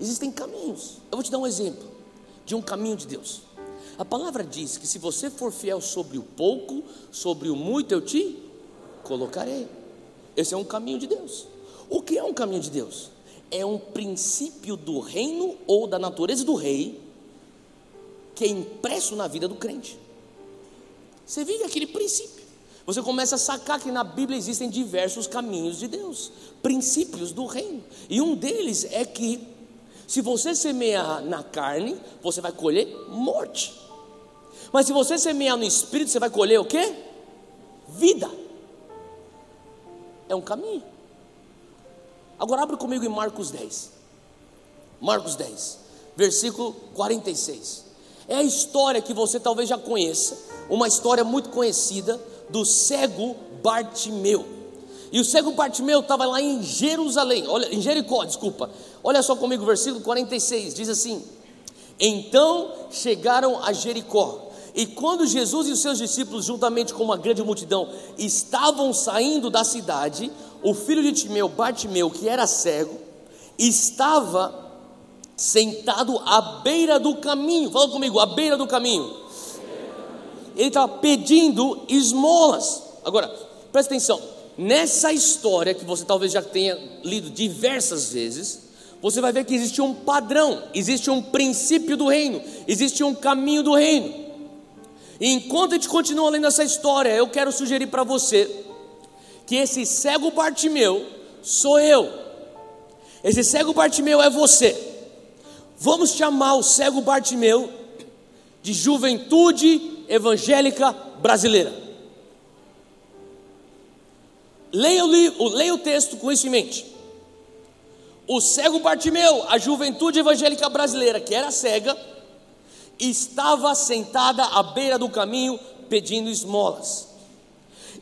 Existem caminhos. Eu vou te dar um exemplo de um caminho de Deus. A palavra diz que se você for fiel sobre o pouco, sobre o muito eu te colocarei. Esse é um caminho de Deus. O que é um caminho de Deus? É um princípio do reino ou da natureza do rei que é impresso na vida do crente. Você vive aquele princípio. Você começa a sacar que na Bíblia existem diversos caminhos de Deus, princípios do reino. E um deles é que se você semear na carne, você vai colher morte. Mas se você semear no espírito, você vai colher o quê? Vida. É um caminho. Agora abre comigo em Marcos 10. Marcos 10, versículo 46. É a história que você talvez já conheça, uma história muito conhecida do cego Bartimeu. E o cego Bartimeu estava lá em Jerusalém, olha, em Jericó, desculpa. Olha só comigo o versículo 46, diz assim: Então chegaram a Jericó. E quando Jesus e os seus discípulos, juntamente com uma grande multidão, estavam saindo da cidade, o filho de Timeu, Bartimeu, que era cego, estava sentado à beira do caminho. Fala comigo, à beira do caminho. Ele estava pedindo esmolas. Agora, presta atenção. Nessa história que você talvez já tenha lido diversas vezes, você vai ver que existe um padrão, existe um princípio do reino, existe um caminho do reino. E enquanto a gente continua lendo essa história, eu quero sugerir para você que esse cego Bartimeu sou eu. Esse cego Bartimeu é você. Vamos chamar o cego Bartimeu de juventude evangélica brasileira. Leia o, leia o texto com isso em mente. O cego Bartimeu, a juventude evangélica brasileira, que era cega, estava sentada à beira do caminho pedindo esmolas.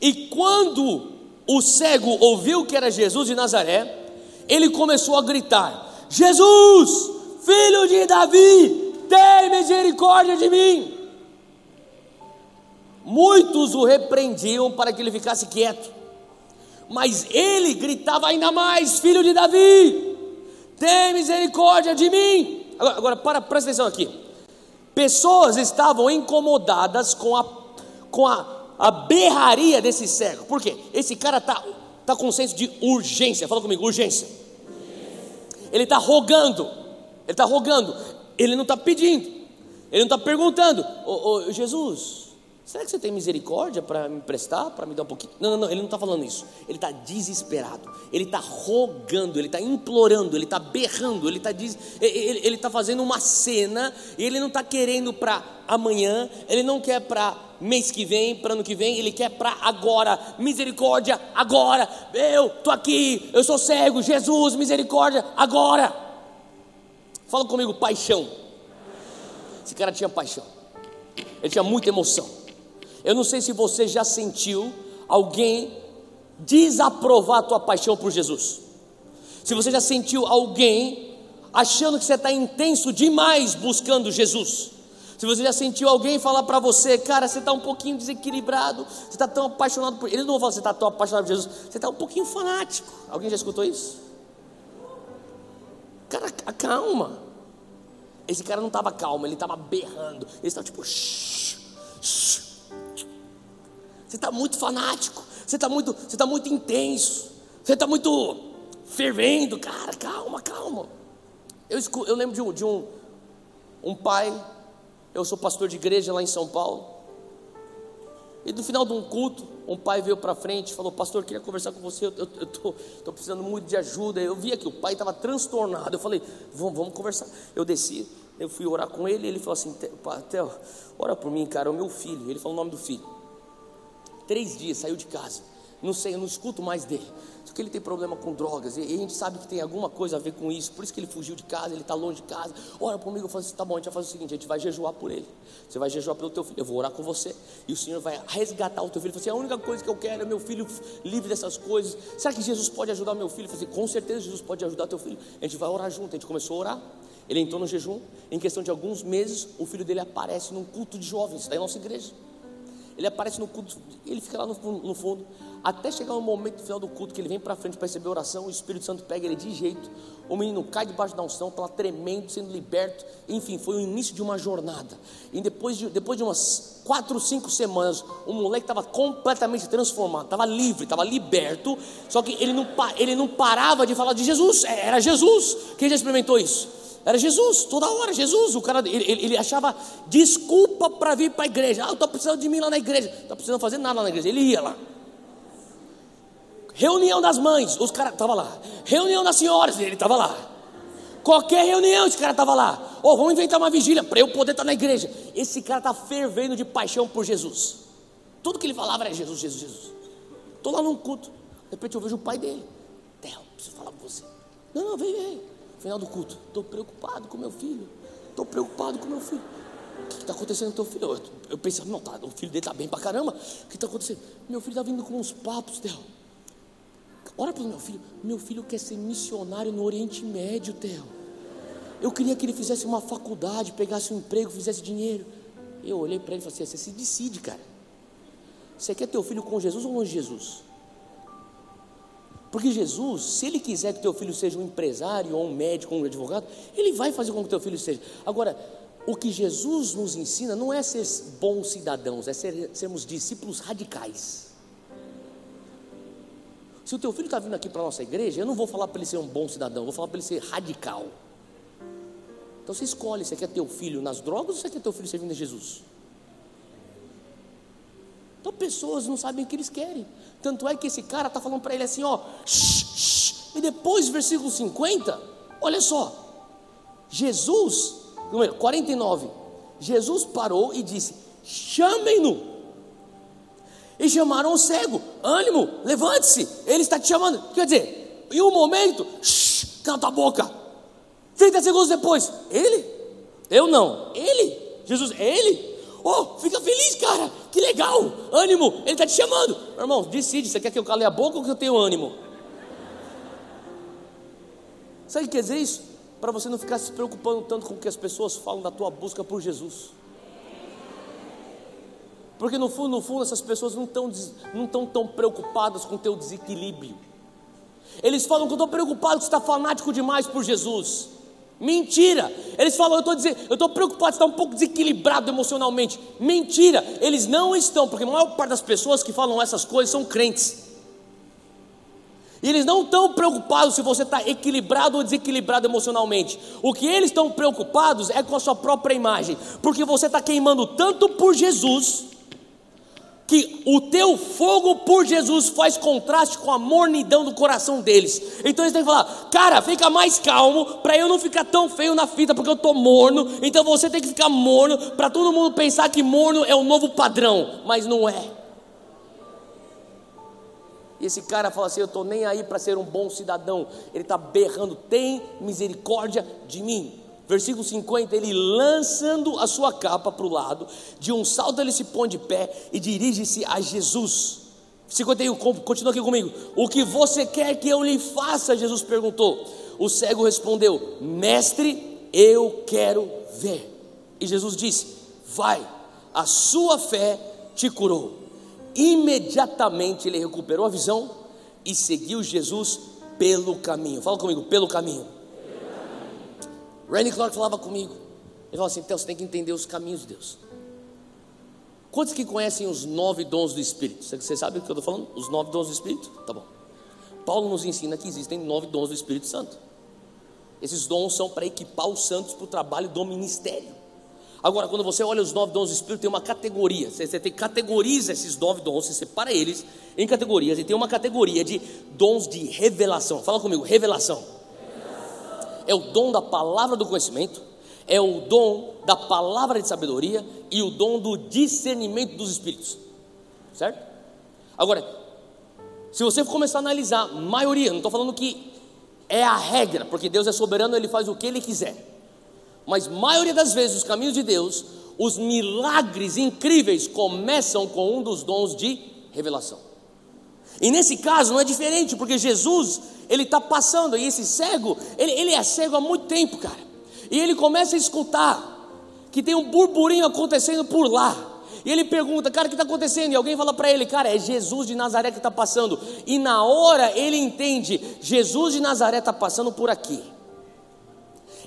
E quando o cego ouviu que era Jesus de Nazaré, ele começou a gritar: Jesus, filho de Davi, tem misericórdia de mim. Muitos o repreendiam para que ele ficasse quieto, mas ele gritava ainda mais: Filho de Davi, tem misericórdia de mim. Agora, agora para, presta atenção aqui. Pessoas estavam incomodadas com a, com a, a berraria desse cego, por quê? Esse cara está tá com um senso de urgência, fala comigo, urgência. Ele está rogando, ele está rogando, ele não está pedindo, ele não está perguntando, ô, Jesus, será que você tem misericórdia para me prestar, para me dar um pouquinho? Não, não, não, ele não está falando isso, ele está desesperado, ele está rogando, ele está implorando, ele está berrando, ele está ele, ele tá fazendo uma cena, e ele não está querendo para amanhã, ele não quer para mês que vem, para ano que vem, ele quer para agora, misericórdia agora, eu estou aqui, eu sou cego, Jesus, misericórdia agora. Fala comigo, paixão. Esse cara tinha paixão. Ele tinha muita emoção. Eu não sei se você já sentiu alguém desaprovar a tua paixão por Jesus. Se você já sentiu alguém achando que você está intenso demais buscando Jesus. Se você já sentiu alguém falar para você, cara, você está um pouquinho desequilibrado, você está tão apaixonado por. Eles não que você está tão apaixonado por Jesus, você está um pouquinho fanático. Alguém já escutou isso? Cara, calma. Esse cara não estava calmo, ele estava berrando. Ele estava tipo. Shh, shh. Você está muito fanático. Você está muito, você tá muito intenso. Você está muito fervendo, cara. Calma, calma. Eu, eu lembro de um, de um, um pai. Eu sou pastor de igreja lá em São Paulo. E no final de um culto, um pai veio para frente e falou: Pastor, queria conversar com você. Eu estou precisando muito de ajuda. Eu via que o pai estava transtornado. Eu falei: vamos, vamos conversar. Eu desci, eu fui orar com ele. Ele falou assim: Theo, ora por mim, cara. O meu filho. Ele falou o nome do filho. Três dias saiu de casa. Não sei, eu não escuto mais dele. Só que ele tem problema com drogas. E a gente sabe que tem alguma coisa a ver com isso. Por isso que ele fugiu de casa, ele está longe de casa. Ora comigo, eu falo assim: tá bom, a gente vai fazer o seguinte: a gente vai jejuar por ele. Você vai jejuar pelo teu filho. Eu vou orar com você. E o Senhor vai resgatar o teu filho. Ele assim, a única coisa que eu quero é meu filho livre dessas coisas. Será que Jesus pode ajudar meu filho? Eu assim, com certeza Jesus pode ajudar teu filho. A gente vai orar junto. A gente começou a orar. Ele entrou no jejum. Em questão de alguns meses, o filho dele aparece num culto de jovens da nossa igreja. Ele aparece no culto, ele fica lá no, no fundo, até chegar o momento final do culto que ele vem para frente para receber oração, o Espírito Santo pega ele de jeito, o menino cai debaixo da unção, está tremendo, sendo liberto, enfim, foi o início de uma jornada. E depois de, depois de umas quatro, cinco semanas, o moleque estava completamente transformado, estava livre, estava liberto, só que ele não, ele não parava de falar de Jesus, é, era Jesus. Quem já experimentou isso? Era Jesus, toda hora, Jesus. O cara, ele, ele achava desculpa para vir para a igreja. Ah, eu estou precisando de mim lá na igreja. Não estou precisando fazer nada lá na igreja. Ele ia lá. Reunião das mães, os caras estavam lá. Reunião das senhoras, ele estava lá. Qualquer reunião, esse cara estava lá. oh, vamos inventar uma vigília para eu poder estar na igreja. Esse cara está fervendo de paixão por Jesus. Tudo que ele falava era Jesus, Jesus, Jesus. Estou lá num culto. De repente eu vejo o pai dele. Theo, preciso falar com você. Não, não, vem, vem. Final do culto. Estou preocupado com meu filho. Estou preocupado com meu filho. O que está acontecendo com teu filho? Eu, eu não, tá, o filho dele está bem pra caramba. O que está acontecendo? Meu filho está vindo com uns papos, Theo. Ora pelo meu filho. Meu filho quer ser missionário no Oriente Médio, Theo. Eu queria que ele fizesse uma faculdade, pegasse um emprego, fizesse dinheiro. Eu olhei para ele e falei assim: você se decide, cara. Você quer teu filho com Jesus ou longe de Jesus? Porque Jesus, se ele quiser que teu filho seja um empresário, ou um médico, ou um advogado, ele vai fazer com que teu filho seja. Agora, o que Jesus nos ensina não é ser bons cidadãos, é ser, sermos discípulos radicais. Se o teu filho está vindo aqui para a nossa igreja, eu não vou falar para ele ser um bom cidadão, eu vou falar para ele ser radical. Então você escolhe, você quer teu filho nas drogas ou você quer teu filho servindo a Jesus? Então pessoas não sabem o que eles querem. Tanto é que esse cara está falando para ele assim, ó, shh, shh. e depois, versículo 50, olha só, Jesus, número 49, Jesus parou e disse: chamem-no. E chamaram o cego, ânimo, levante-se, ele está te chamando. Quer dizer, em um momento, shh, canta a boca. 30 segundos depois, ele? Eu não, ele? Jesus, ele? Oh, fica feliz, cara, que legal, ânimo, ele está te chamando. Meu irmão, decide, você quer que eu cale a boca ou que eu tenha ânimo? Sabe o que quer dizer isso? Para você não ficar se preocupando tanto com o que as pessoas falam da tua busca por Jesus. Porque no fundo, no fundo, essas pessoas não estão não tão, tão preocupadas com o teu desequilíbrio. Eles falam que eu estou preocupado que você está fanático demais por Jesus. Mentira! Eles falam, eu estou preocupado, está um pouco desequilibrado emocionalmente. Mentira! Eles não estão, porque a maior parte das pessoas que falam essas coisas são crentes. E eles não estão preocupados se você está equilibrado ou desequilibrado emocionalmente. O que eles estão preocupados é com a sua própria imagem, porque você está queimando tanto por Jesus que o teu fogo por Jesus faz contraste com a mornidão do coração deles. Então eles têm que falar, cara, fica mais calmo para eu não ficar tão feio na fita porque eu tô morno. Então você tem que ficar morno para todo mundo pensar que morno é o novo padrão, mas não é. E esse cara fala assim: Eu estou nem aí para ser um bom cidadão. Ele está berrando: Tem misericórdia de mim. Versículo 50, ele lançando a sua capa para o lado, de um salto ele se põe de pé e dirige-se a Jesus. 51, continua aqui comigo. O que você quer que eu lhe faça? Jesus perguntou. O cego respondeu: Mestre, eu quero ver. E Jesus disse: Vai, a sua fé te curou. Imediatamente ele recuperou a visão e seguiu Jesus pelo caminho. Fala comigo, pelo caminho. Randy Clark falava comigo. Ele falou assim: então você tem que entender os caminhos de Deus. Quantos que conhecem os nove dons do Espírito? Você sabe o que eu estou falando? Os nove dons do Espírito? Tá bom. Paulo nos ensina que existem nove dons do Espírito Santo. Esses dons são para equipar os santos para o trabalho do ministério. Agora, quando você olha os nove dons do Espírito, tem uma categoria. Você, você tem, categoriza esses nove dons, você separa eles em categorias. E tem uma categoria de dons de revelação. Fala comigo, revelação é o dom da palavra do conhecimento, é o dom da palavra de sabedoria e o dom do discernimento dos espíritos. Certo? Agora, se você começar a analisar, maioria, não estou falando que é a regra, porque Deus é soberano, ele faz o que ele quiser. Mas maioria das vezes, os caminhos de Deus, os milagres incríveis começam com um dos dons de revelação. E nesse caso não é diferente, porque Jesus ele está passando, e esse cego, ele, ele é cego há muito tempo, cara. E ele começa a escutar que tem um burburinho acontecendo por lá. E ele pergunta, cara, o que está acontecendo? E alguém fala para ele, cara, é Jesus de Nazaré que está passando. E na hora ele entende, Jesus de Nazaré está passando por aqui.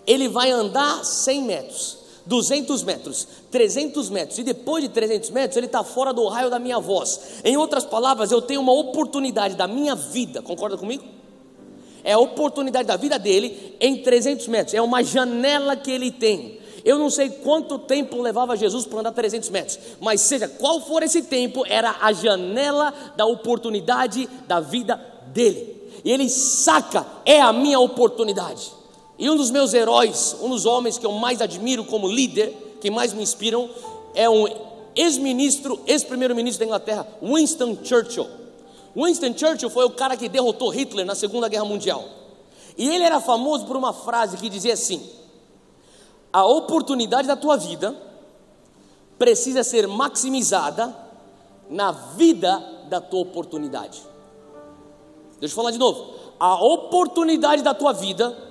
Ele vai andar 100 metros, 200 metros, 300 metros, e depois de 300 metros ele está fora do raio da minha voz. Em outras palavras, eu tenho uma oportunidade da minha vida, concorda comigo? é a oportunidade da vida dele em 300 metros, é uma janela que ele tem. Eu não sei quanto tempo levava Jesus para andar 300 metros, mas seja qual for esse tempo, era a janela da oportunidade da vida dele. E ele saca, é a minha oportunidade. E um dos meus heróis, um dos homens que eu mais admiro como líder, que mais me inspiram, é um ex-ministro, ex-primeiro-ministro da Inglaterra, Winston Churchill. Winston Churchill foi o cara que derrotou Hitler na Segunda Guerra Mundial. E ele era famoso por uma frase que dizia assim: A oportunidade da tua vida precisa ser maximizada na vida da tua oportunidade. Deixa eu falar de novo. A oportunidade da tua vida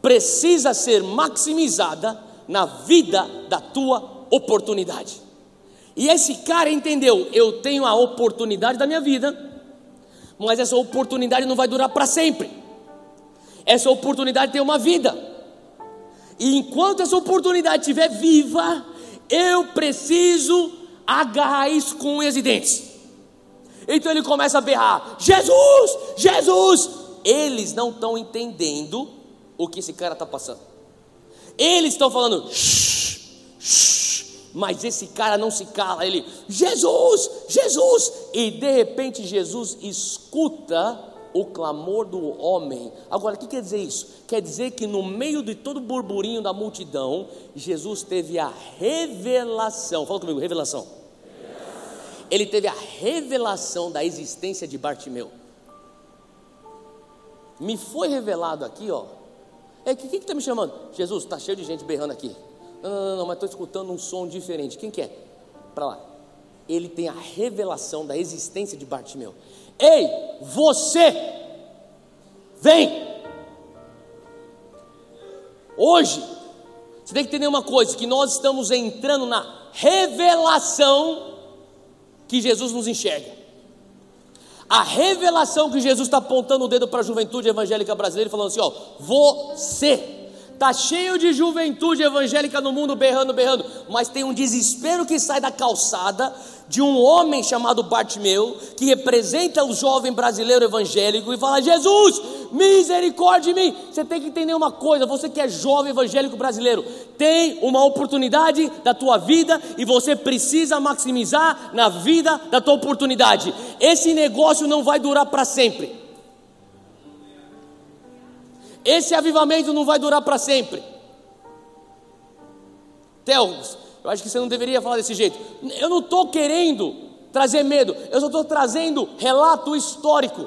precisa ser maximizada na vida da tua oportunidade. E esse cara entendeu: eu tenho a oportunidade da minha vida, mas essa oportunidade não vai durar para sempre. Essa oportunidade tem uma vida. E enquanto essa oportunidade estiver viva, eu preciso agarrar isso com unhas e dentes. Então ele começa a berrar: Jesus, Jesus! Eles não estão entendendo o que esse cara está passando. Eles estão falando, shh, shh, mas esse cara não se cala. Ele, Jesus, Jesus! E de repente Jesus escuta o clamor do homem. Agora, o que quer dizer isso? Quer dizer que no meio de todo o burburinho da multidão, Jesus teve a revelação. Fala comigo, revelação. Ele teve a revelação da existência de Bartimeu. Me foi revelado aqui, ó, é, que que está me chamando? Jesus, está cheio de gente berrando aqui. Não, não, não, não mas estou escutando um som diferente. Quem que é? Para lá. Ele tem a revelação da existência de Bartimeu. Ei, você, vem. Hoje, você tem que entender uma coisa: que nós estamos entrando na revelação que Jesus nos enxerga. A revelação que Jesus está apontando o dedo para a juventude evangélica brasileira, falando assim: ó, você Está cheio de juventude evangélica no mundo berrando, berrando, mas tem um desespero que sai da calçada de um homem chamado Bartimeu, que representa o jovem brasileiro evangélico, e fala: Jesus, misericórdia de mim. Você tem que entender uma coisa: você que é jovem evangélico brasileiro, tem uma oportunidade da tua vida e você precisa maximizar na vida da tua oportunidade. Esse negócio não vai durar para sempre. Esse avivamento não vai durar para sempre. Theo, eu acho que você não deveria falar desse jeito. Eu não estou querendo trazer medo, eu só estou trazendo relato histórico.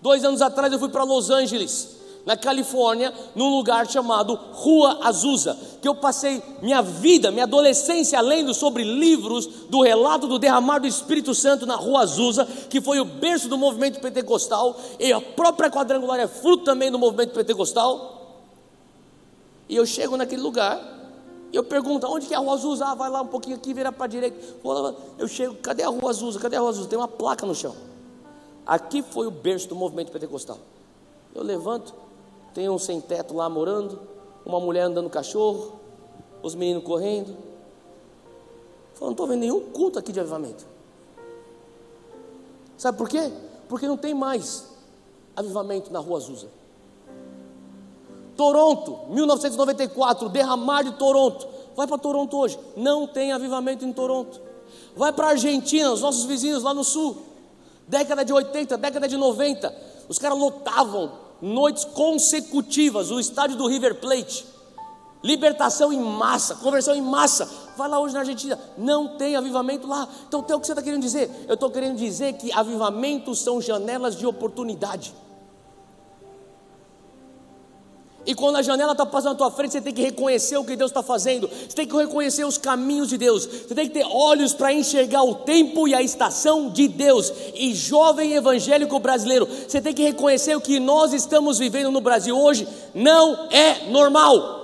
Dois anos atrás eu fui para Los Angeles na Califórnia, num lugar chamado Rua Azusa, que eu passei minha vida, minha adolescência lendo sobre livros do relato do derramar do Espírito Santo na Rua Azusa, que foi o berço do movimento pentecostal, e a própria quadrangular é fruto também do movimento pentecostal. E eu chego naquele lugar, e eu pergunto, onde que é a Rua Azusa? Ah, vai lá um pouquinho aqui, vira para a direita. Eu chego, cadê a Rua Azusa? Cadê a Rua Azusa? Tem uma placa no chão. Aqui foi o berço do movimento pentecostal. Eu levanto, tem um sem teto lá morando, uma mulher andando cachorro, os meninos correndo. Falando, não estou vendo nenhum culto aqui de avivamento. Sabe por quê? Porque não tem mais avivamento na rua Azusa. Toronto, 1994, derramar de Toronto. Vai para Toronto hoje. Não tem avivamento em Toronto. Vai para a Argentina, os nossos vizinhos lá no sul. Década de 80, década de 90. Os caras lotavam noites consecutivas, o estádio do River Plate. Libertação em massa, conversão em massa. Vai lá hoje na Argentina, não tem avivamento lá. Então, o que você está querendo dizer? Eu estou querendo dizer que avivamentos são janelas de oportunidade. E quando a janela está passando na tua frente, você tem que reconhecer o que Deus está fazendo, você tem que reconhecer os caminhos de Deus, você tem que ter olhos para enxergar o tempo e a estação de Deus. E jovem evangélico brasileiro, você tem que reconhecer o que nós estamos vivendo no Brasil hoje não é normal.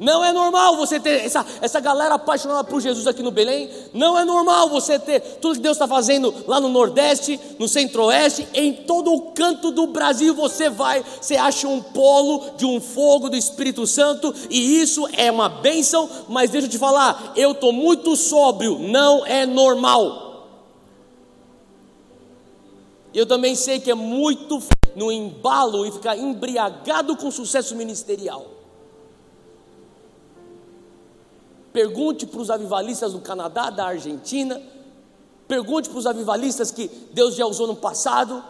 Não é normal você ter essa, essa galera apaixonada por Jesus aqui no Belém. Não é normal você ter tudo que Deus está fazendo lá no Nordeste, no Centro-Oeste, em todo o canto do Brasil. Você vai, você acha um polo de um fogo do Espírito Santo, e isso é uma bênção. Mas deixa eu te falar, eu estou muito sóbrio, não é normal. Eu também sei que é muito no embalo e ficar embriagado com sucesso ministerial. Pergunte para os avivalistas do Canadá, da Argentina. Pergunte para os avivalistas que Deus já usou no passado.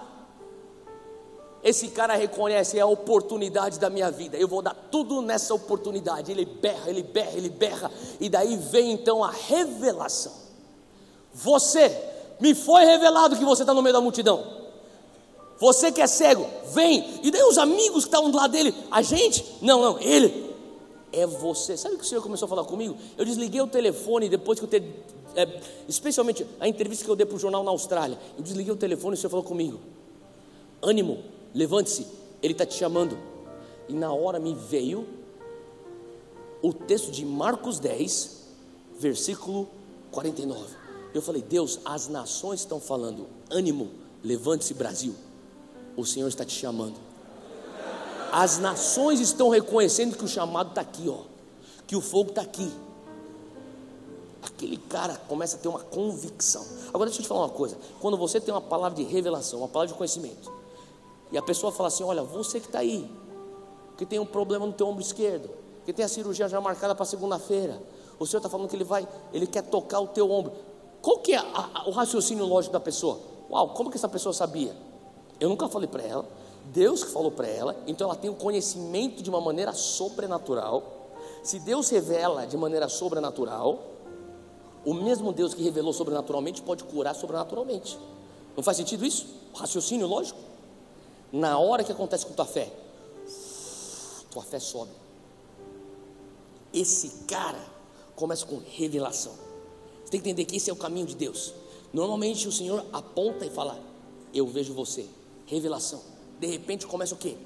esse cara reconhece é a oportunidade da minha vida. Eu vou dar tudo nessa oportunidade. Ele berra, ele berra, ele berra. E daí vem então a revelação. Você, me foi revelado que você está no meio da multidão. Você que é cego, vem. E daí os amigos que estavam do lado dele, a gente? Não, não, ele. É você. Sabe o que o Senhor começou a falar comigo? Eu desliguei o telefone depois que eu ter, é, especialmente a entrevista que eu dei para o jornal na Austrália. Eu desliguei o telefone e o Senhor falou comigo. Ânimo, levante-se, Ele está te chamando. E na hora me veio o texto de Marcos 10, versículo 49. Eu falei, Deus, as nações estão falando, ânimo, levante-se, Brasil. O Senhor está te chamando. As nações estão reconhecendo que o chamado está aqui, ó, que o fogo está aqui. Aquele cara começa a ter uma convicção. Agora deixa eu te falar uma coisa: quando você tem uma palavra de revelação, uma palavra de conhecimento, e a pessoa fala assim: Olha, você que está aí, que tem um problema no teu ombro esquerdo, que tem a cirurgia já marcada para segunda-feira, o Senhor está falando que ele vai, ele quer tocar o teu ombro. Qual que é a, a, o raciocínio lógico da pessoa? Uau, como que essa pessoa sabia? Eu nunca falei para ela, Deus que falou para ela, então ela tem o conhecimento de uma maneira sobrenatural. Se Deus revela de maneira sobrenatural, o mesmo Deus que revelou sobrenaturalmente pode curar sobrenaturalmente. Não faz sentido isso? Raciocínio lógico? Na hora que acontece com tua fé, tua fé sobe. Esse cara começa com revelação. Você tem que entender que esse é o caminho de Deus. Normalmente o Senhor aponta e fala: Eu vejo você. Revelação. De repente começa o que?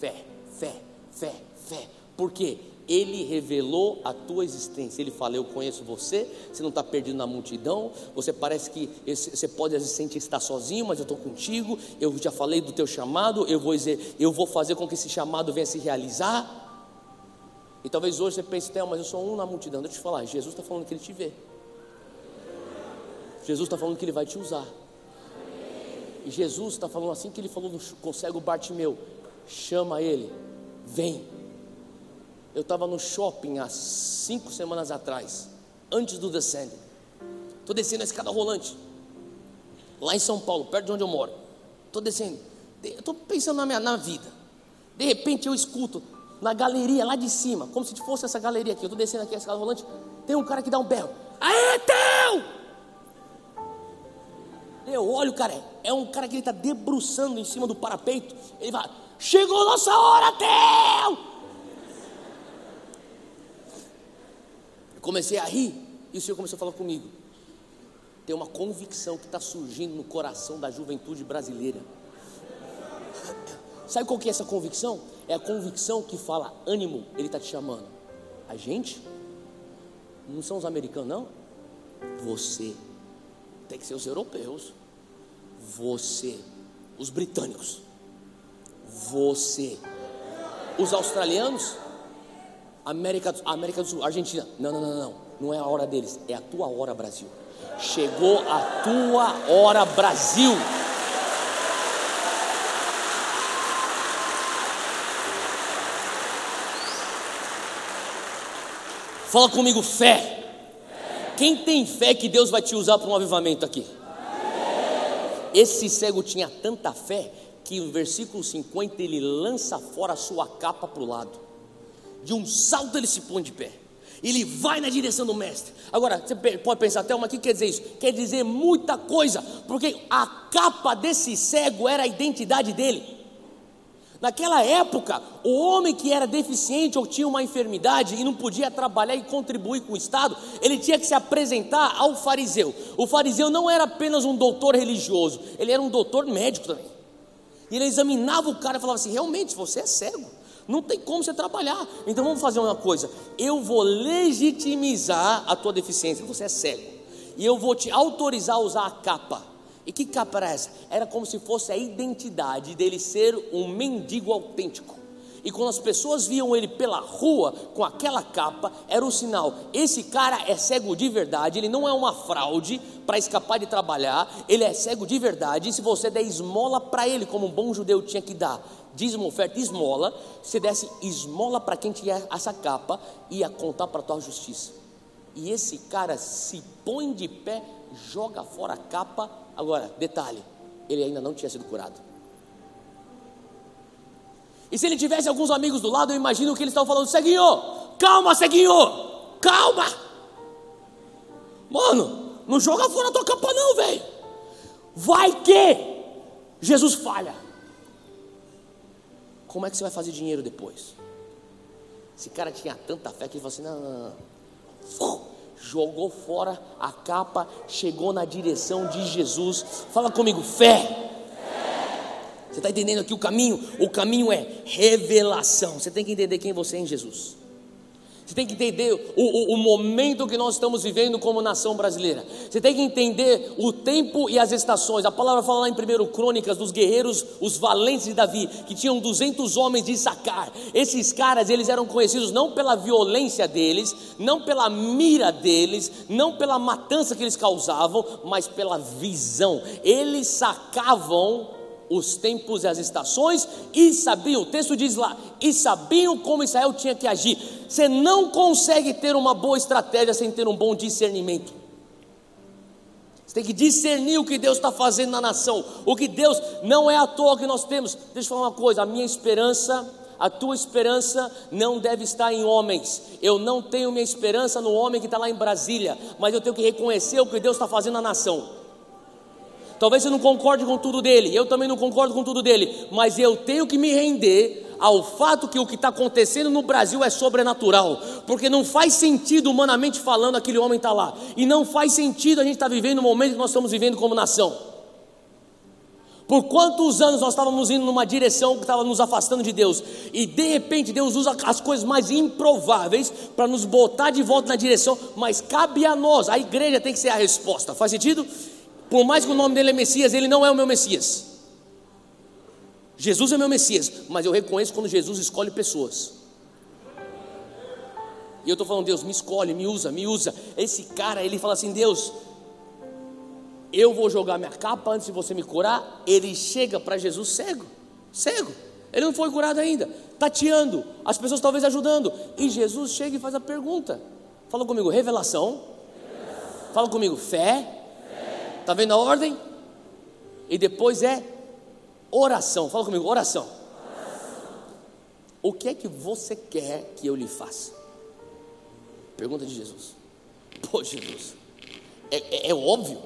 Fé, fé, fé, fé. Por quê? Ele revelou a tua existência. Ele fala: Eu conheço você. Você não está perdido na multidão. Você parece que você pode às vezes sentir que está sozinho, mas eu estou contigo. Eu já falei do teu chamado. Eu vou dizer, eu vou fazer com que esse chamado venha se realizar. E talvez hoje você pense, Theo, mas eu sou um na multidão. Deixa eu te falar: Jesus está falando que ele te vê. Jesus está falando que ele vai te usar. Jesus está falando assim que ele falou com o cego Bartimeu: chama ele, vem. Eu estava no shopping há cinco semanas atrás, antes do Descending. Estou descendo a escada rolante, lá em São Paulo, perto de onde eu moro. Estou descendo, estou pensando na minha na vida. De repente eu escuto na galeria lá de cima, como se fosse essa galeria aqui. Eu estou descendo aqui a escada rolante, tem um cara que dá um berro. Aê, teu! Eu olho, cara, é um cara que ele está debruçando em cima do parapeito. Ele vai, chegou nossa hora, teu! comecei a rir e o Senhor começou a falar comigo. Tem uma convicção que está surgindo no coração da juventude brasileira. Sabe qual que é essa convicção? É a convicção que fala ânimo, Ele está te chamando. A gente? Não são os americanos, não? Você. Tem que ser os europeus. Você. Os britânicos. Você. Os australianos? América, América do Sul, Argentina. Não, não, não, não. Não é a hora deles, é a tua hora, Brasil. Chegou a tua hora, Brasil. Fala comigo, fé. Quem tem fé que Deus vai te usar para um avivamento aqui? Esse cego tinha tanta fé que no versículo 50 ele lança fora a sua capa para o lado de um salto ele se põe de pé. Ele vai na direção do mestre. Agora, você pode pensar, até o que quer dizer isso? Quer dizer muita coisa, porque a capa desse cego era a identidade dele. Naquela época, o homem que era deficiente ou tinha uma enfermidade e não podia trabalhar e contribuir com o Estado, ele tinha que se apresentar ao fariseu. O fariseu não era apenas um doutor religioso, ele era um doutor médico também. E ele examinava o cara e falava assim: realmente, você é cego. Não tem como você trabalhar. Então vamos fazer uma coisa: eu vou legitimizar a tua deficiência. Você é cego. E eu vou te autorizar a usar a capa. E que capa era essa? Era como se fosse a identidade dele ser um mendigo autêntico. E quando as pessoas viam ele pela rua com aquela capa, era um sinal: esse cara é cego de verdade, ele não é uma fraude para escapar de trabalhar, ele é cego de verdade. E se você der esmola para ele, como um bom judeu tinha que dar, dízimo, oferta, esmola, se desse esmola para quem tinha essa capa, ia contar para a tua justiça. E esse cara se põe de pé, joga fora a capa. Agora, detalhe, ele ainda não tinha sido curado. E se ele tivesse alguns amigos do lado, eu imagino que eles estavam falando: Ceguinho, calma, Ceguinho, calma. Mano, não joga fora a tua capa, não, velho. Vai que Jesus falha. Como é que você vai fazer dinheiro depois? Esse cara tinha tanta fé que ele falou assim: não, não, não. Jogou fora a capa, chegou na direção de Jesus. Fala comigo, fé. Você está entendendo aqui o caminho? O caminho é revelação. Você tem que entender quem você é em Jesus. Você tem que entender o, o, o, momento que nós estamos vivendo como nação brasileira. Você tem que entender o tempo e as estações. A palavra fala lá em 1 Crônicas dos guerreiros, os valentes de Davi, que tinham 200 homens de sacar. Esses caras, eles eram conhecidos não pela violência deles, não pela mira deles, não pela matança que eles causavam, mas pela visão. Eles sacavam os tempos e as estações e sabiam, o texto diz lá, e sabiam como Israel tinha que agir. Você não consegue ter uma boa estratégia sem ter um bom discernimento. Você tem que discernir o que Deus está fazendo na nação, o que Deus não é à toa que nós temos. Deixa eu falar uma coisa: a minha esperança, a tua esperança não deve estar em homens. Eu não tenho minha esperança no homem que está lá em Brasília, mas eu tenho que reconhecer o que Deus está fazendo na nação. Talvez você não concorde com tudo dele, eu também não concordo com tudo dele, mas eu tenho que me render ao fato que o que está acontecendo no Brasil é sobrenatural, porque não faz sentido, humanamente falando, aquele homem está lá, e não faz sentido a gente estar tá vivendo o momento que nós estamos vivendo como nação. Por quantos anos nós estávamos indo numa direção que estava nos afastando de Deus, e de repente Deus usa as coisas mais improváveis para nos botar de volta na direção, mas cabe a nós, a igreja tem que ser a resposta, faz sentido? Por mais que o nome dele é Messias, ele não é o meu Messias. Jesus é meu Messias, mas eu reconheço quando Jesus escolhe pessoas. E eu estou falando, Deus, me escolhe, me usa, me usa. Esse cara, ele fala assim: Deus, eu vou jogar minha capa antes de você me curar. Ele chega para Jesus cego, cego. Ele não foi curado ainda, tateando, as pessoas talvez ajudando. E Jesus chega e faz a pergunta. Fala comigo, revelação. revelação. Fala comigo, fé. Está vendo a ordem? E depois é oração. Fala comigo, oração. O que é que você quer que eu lhe faça? Pergunta de Jesus. Pô, Jesus, é, é, é óbvio.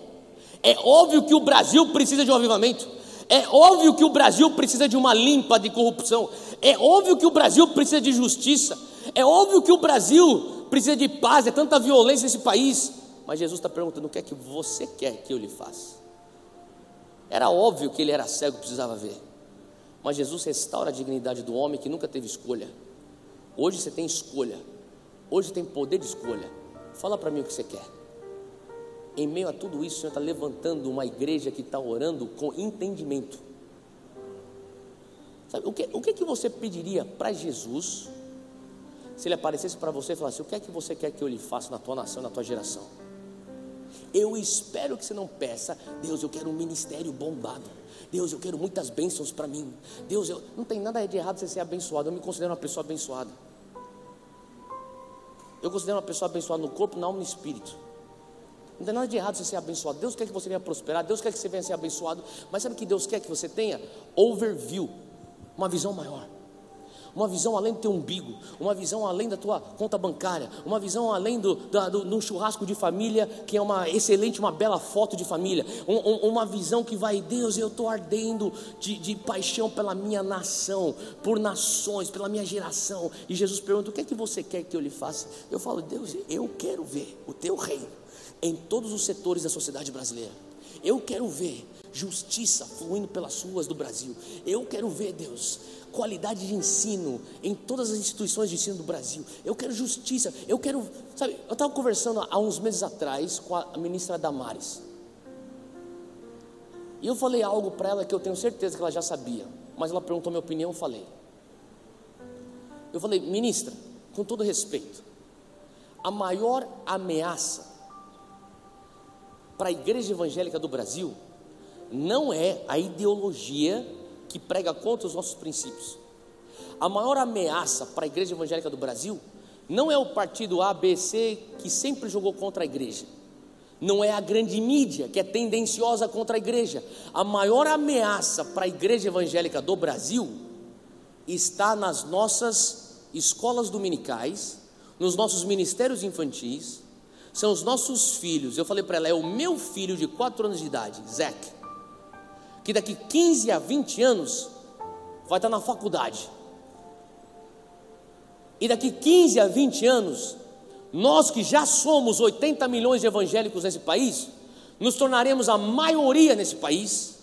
É óbvio que o Brasil precisa de um avivamento. É óbvio que o Brasil precisa de uma limpa de corrupção. É óbvio que o Brasil precisa de justiça. É óbvio que o Brasil precisa de paz. É tanta violência nesse país. Mas Jesus está perguntando: o que é que você quer que eu lhe faça? Era óbvio que ele era cego, precisava ver. Mas Jesus restaura a dignidade do homem que nunca teve escolha. Hoje você tem escolha. Hoje tem poder de escolha. Fala para mim o que você quer. Em meio a tudo isso, o Senhor está levantando uma igreja que está orando com entendimento. Sabe, o que, o que, que você pediria para Jesus se ele aparecesse para você e falasse: O que é que você quer que eu lhe faça na tua nação, na tua geração? Eu espero que você não peça, Deus, eu quero um ministério bombado. Deus, eu quero muitas bênçãos para mim. Deus, eu não tem nada de errado você ser abençoado. Eu me considero uma pessoa abençoada. Eu considero uma pessoa abençoada no corpo, na alma e no espírito. Não tem nada de errado você ser abençoado. Deus quer que você venha prosperar. Deus quer que você venha ser abençoado. Mas sabe o que Deus quer que você tenha? Overview, uma visão maior uma visão além do teu umbigo, uma visão além da tua conta bancária, uma visão além do, da, do, do churrasco de família, que é uma excelente, uma bela foto de família, um, um, uma visão que vai, Deus, eu estou ardendo de, de paixão pela minha nação, por nações, pela minha geração. E Jesus pergunta: o que é que você quer que eu lhe faça? Eu falo, Deus, eu quero ver o teu reino em todos os setores da sociedade brasileira. Eu quero ver justiça fluindo pelas ruas do Brasil. Eu quero ver, Deus, qualidade de ensino em todas as instituições de ensino do Brasil. Eu quero justiça. Eu quero, sabe, eu estava conversando há uns meses atrás com a ministra Damares. E eu falei algo para ela que eu tenho certeza que ela já sabia, mas ela perguntou minha opinião, eu falei. Eu falei, ministra, com todo respeito, a maior ameaça para a igreja evangélica do Brasil não é a ideologia que prega contra os nossos princípios. A maior ameaça para a igreja evangélica do Brasil não é o partido ABC que sempre jogou contra a igreja. Não é a grande mídia que é tendenciosa contra a igreja. A maior ameaça para a igreja evangélica do Brasil está nas nossas escolas dominicais, nos nossos ministérios infantis, são os nossos filhos. Eu falei para ela, é o meu filho de 4 anos de idade, Zac, que daqui 15 a 20 anos vai estar na faculdade. E daqui 15 a 20 anos, nós que já somos 80 milhões de evangélicos nesse país, nos tornaremos a maioria nesse país,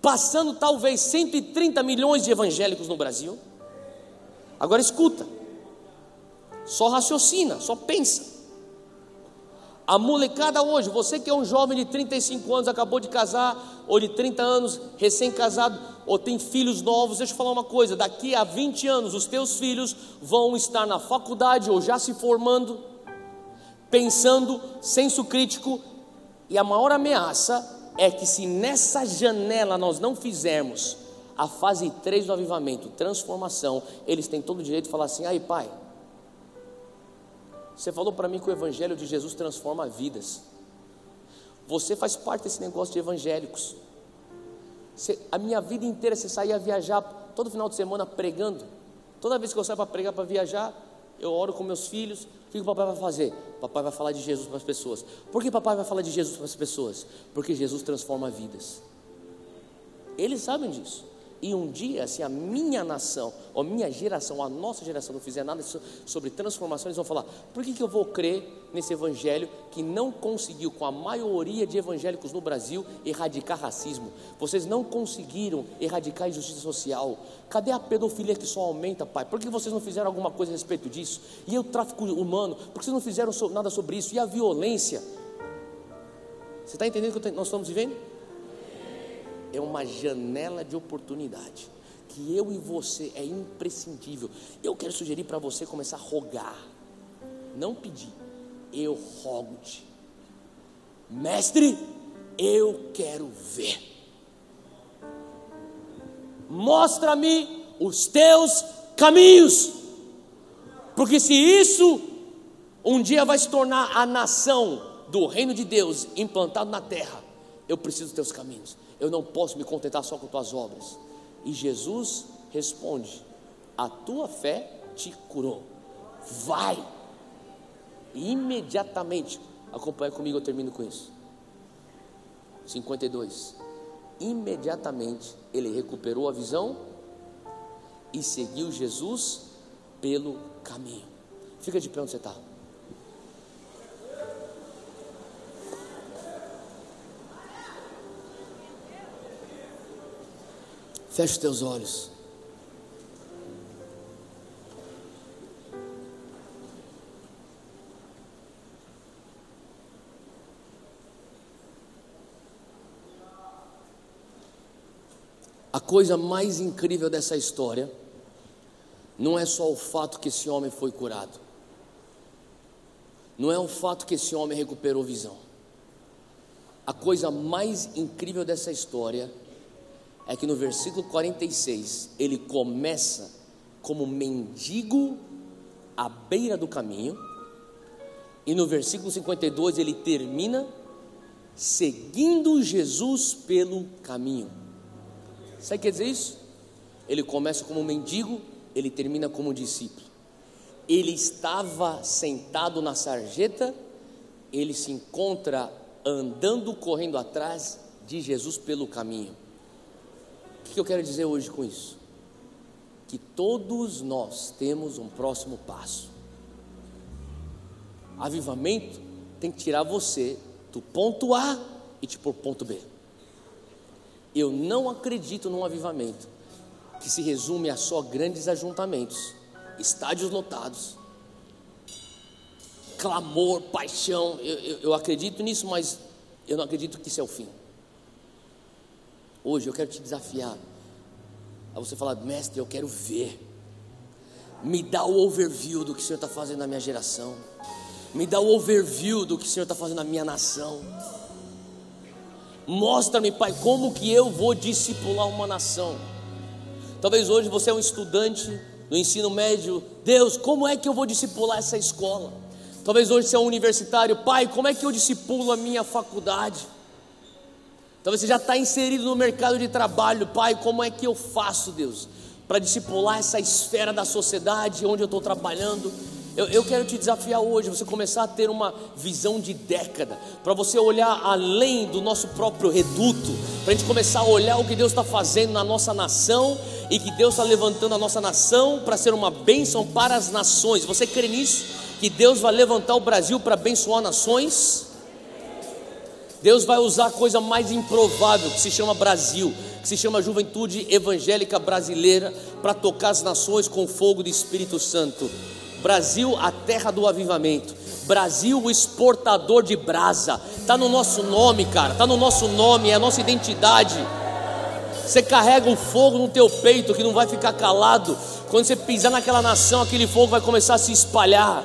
passando talvez 130 milhões de evangélicos no Brasil. Agora escuta, só raciocina, só pensa. A molecada hoje, você que é um jovem de 35 anos, acabou de casar, ou de 30 anos, recém-casado, ou tem filhos novos, deixa eu falar uma coisa: daqui a 20 anos, os teus filhos vão estar na faculdade ou já se formando, pensando, senso crítico, e a maior ameaça é que se nessa janela nós não fizermos a fase 3 do avivamento, transformação, eles têm todo o direito de falar assim: aí pai, você falou para mim que o Evangelho de Jesus transforma vidas. Você faz parte desse negócio de evangélicos. Você, a minha vida inteira você saía viajar todo final de semana pregando. Toda vez que eu saio para pregar, para viajar, eu oro com meus filhos. O que o papai vai fazer? Papai vai falar de Jesus para as pessoas. Por que papai vai falar de Jesus para as pessoas? Porque Jesus transforma vidas. Eles sabem disso. E um dia, se a minha nação, ou a minha geração, a nossa geração não fizer nada sobre transformação, eles vão falar: por que, que eu vou crer nesse evangelho que não conseguiu, com a maioria de evangélicos no Brasil, erradicar racismo? Vocês não conseguiram erradicar a injustiça social. Cadê a pedofilia que só aumenta, pai? Por que vocês não fizeram alguma coisa a respeito disso? E o tráfico humano? Por que vocês não fizeram nada sobre isso? E a violência? Você está entendendo o que nós estamos vivendo? É uma janela de oportunidade que eu e você é imprescindível. Eu quero sugerir para você começar a rogar, não pedir. Eu rogo-te, mestre, eu quero ver. Mostra-me os teus caminhos, porque se isso um dia vai se tornar a nação do reino de Deus implantado na terra, eu preciso dos teus caminhos eu não posso me contentar só com tuas obras. E Jesus responde: A tua fé te curou. Vai. E imediatamente, acompanha comigo, eu termino com isso. 52. Imediatamente ele recuperou a visão e seguiu Jesus pelo caminho. Fica de pé onde você está. Feche os teus olhos. A coisa mais incrível dessa história não é só o fato que esse homem foi curado, não é o fato que esse homem recuperou visão. A coisa mais incrível dessa história é que no versículo 46 ele começa como mendigo à beira do caminho, e no versículo 52 ele termina seguindo Jesus pelo caminho. Sabe o que quer dizer isso? Ele começa como mendigo, ele termina como discípulo. Ele estava sentado na sarjeta, ele se encontra andando, correndo atrás de Jesus pelo caminho. O que eu quero dizer hoje com isso? Que todos nós temos um próximo passo. Avivamento tem que tirar você do ponto A e te pôr ponto B. Eu não acredito num avivamento que se resume a só grandes ajuntamentos, estádios lotados, clamor, paixão. Eu, eu, eu acredito nisso, mas eu não acredito que isso é o fim. Hoje eu quero te desafiar a você falar, mestre, eu quero ver. Me dá o overview do que o Senhor está fazendo na minha geração. Me dá o overview do que o Senhor está fazendo na minha nação. Mostra-me, Pai, como que eu vou discipular uma nação. Talvez hoje você é um estudante no ensino médio. Deus, como é que eu vou discipular essa escola? Talvez hoje você é um universitário. Pai, como é que eu discipulo a minha faculdade? Talvez você já está inserido no mercado de trabalho, Pai. Como é que eu faço, Deus, para discipular essa esfera da sociedade onde eu estou trabalhando. Eu, eu, quero te desafiar hoje, você começar a ter uma visão de década, para você olhar além do nosso próprio reduto, para a gente começar a olhar o que Deus está fazendo na nossa nação e que Deus está levantando a nossa nação para ser uma bênção para as nações. Você crê nisso? Que Deus vai levantar o Brasil para abençoar nações? Deus vai usar a coisa mais improvável que se chama Brasil, que se chama Juventude Evangélica Brasileira, para tocar as nações com fogo do Espírito Santo. Brasil, a terra do avivamento. Brasil, o exportador de brasa. Está no nosso nome, cara. Está no nosso nome, é a nossa identidade. Você carrega o fogo no teu peito que não vai ficar calado. Quando você pisar naquela nação, aquele fogo vai começar a se espalhar.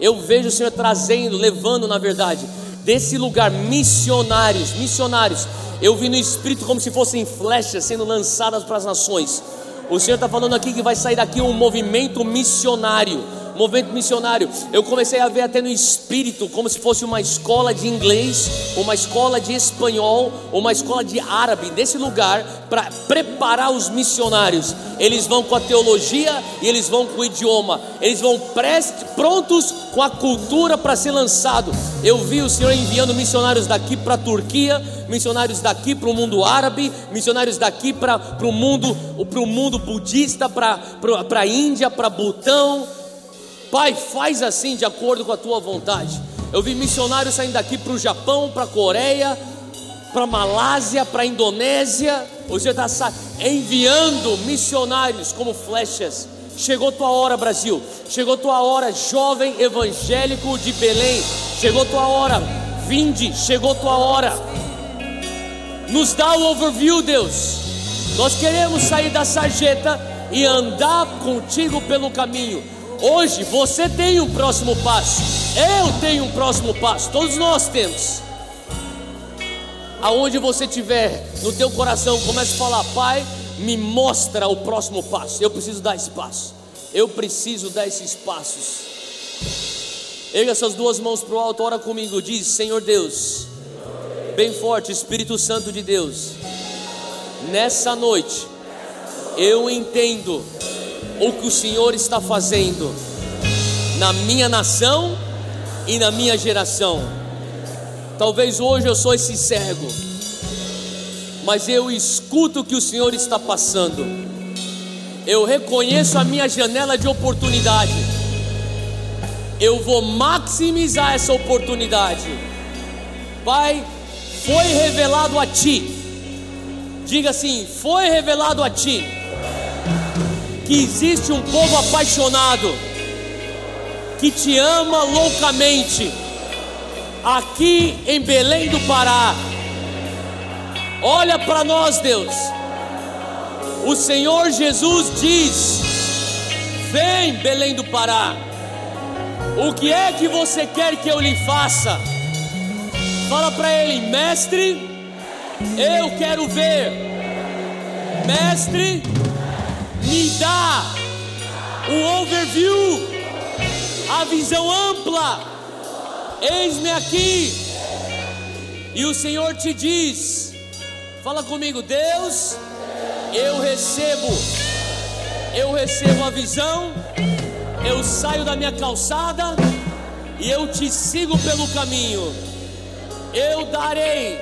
Eu vejo o Senhor trazendo, levando, na verdade, desse lugar missionários, missionários. Eu vi no Espírito como se fossem flechas sendo lançadas para as nações. O Senhor está falando aqui que vai sair daqui um movimento missionário movimento missionário. Eu comecei a ver até no espírito, como se fosse uma escola de inglês, uma escola de espanhol, uma escola de árabe, nesse lugar, para preparar os missionários. Eles vão com a teologia e eles vão com o idioma, eles vão prontos com a cultura para ser lançado. Eu vi o Senhor enviando missionários daqui para a Turquia, missionários daqui para o mundo árabe, missionários daqui para o mundo, mundo budista, para a Índia, para Butão, Pai, faz assim de acordo com a tua vontade. Eu vi missionários saindo daqui para o Japão, para a Coreia, para a Malásia, para a Indonésia. Senhor está enviando missionários como flechas. Chegou tua hora, Brasil. Chegou tua hora, jovem evangélico de Belém. Chegou tua hora, vinde. Chegou tua hora. Nos dá o overview, Deus. Nós queremos sair da sarjeta e andar contigo pelo caminho Hoje você tem um próximo passo, eu tenho um próximo passo, todos nós temos. Aonde você estiver no teu coração, comece a falar: Pai, me mostra o próximo passo. Eu preciso dar esse passo. Eu preciso dar esses passos. Erga essas duas mãos para o alto, ora comigo. Diz: Senhor Deus, bem forte, Espírito Santo de Deus. Nessa noite, eu entendo o que o Senhor está fazendo na minha nação e na minha geração. Talvez hoje eu sou esse cego, mas eu escuto o que o Senhor está passando. Eu reconheço a minha janela de oportunidade. Eu vou maximizar essa oportunidade. Pai, foi revelado a ti. Diga assim: foi revelado a ti que existe um povo apaixonado que te ama loucamente aqui em Belém do Pará. Olha para nós, Deus. O Senhor Jesus diz: Vem, Belém do Pará. O que é que você quer que eu lhe faça? Fala para ele, mestre, eu quero ver. Mestre, me dá o overview, a visão ampla. Eis-me aqui. E o Senhor te diz: Fala comigo, Deus, eu recebo, eu recebo a visão, eu saio da minha calçada e eu te sigo pelo caminho. Eu darei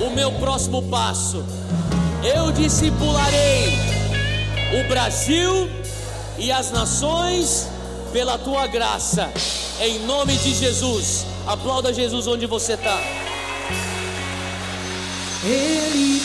o meu próximo passo, eu discipularei o Brasil e as nações pela tua graça, em nome de Jesus. Aplauda Jesus onde você está. Ele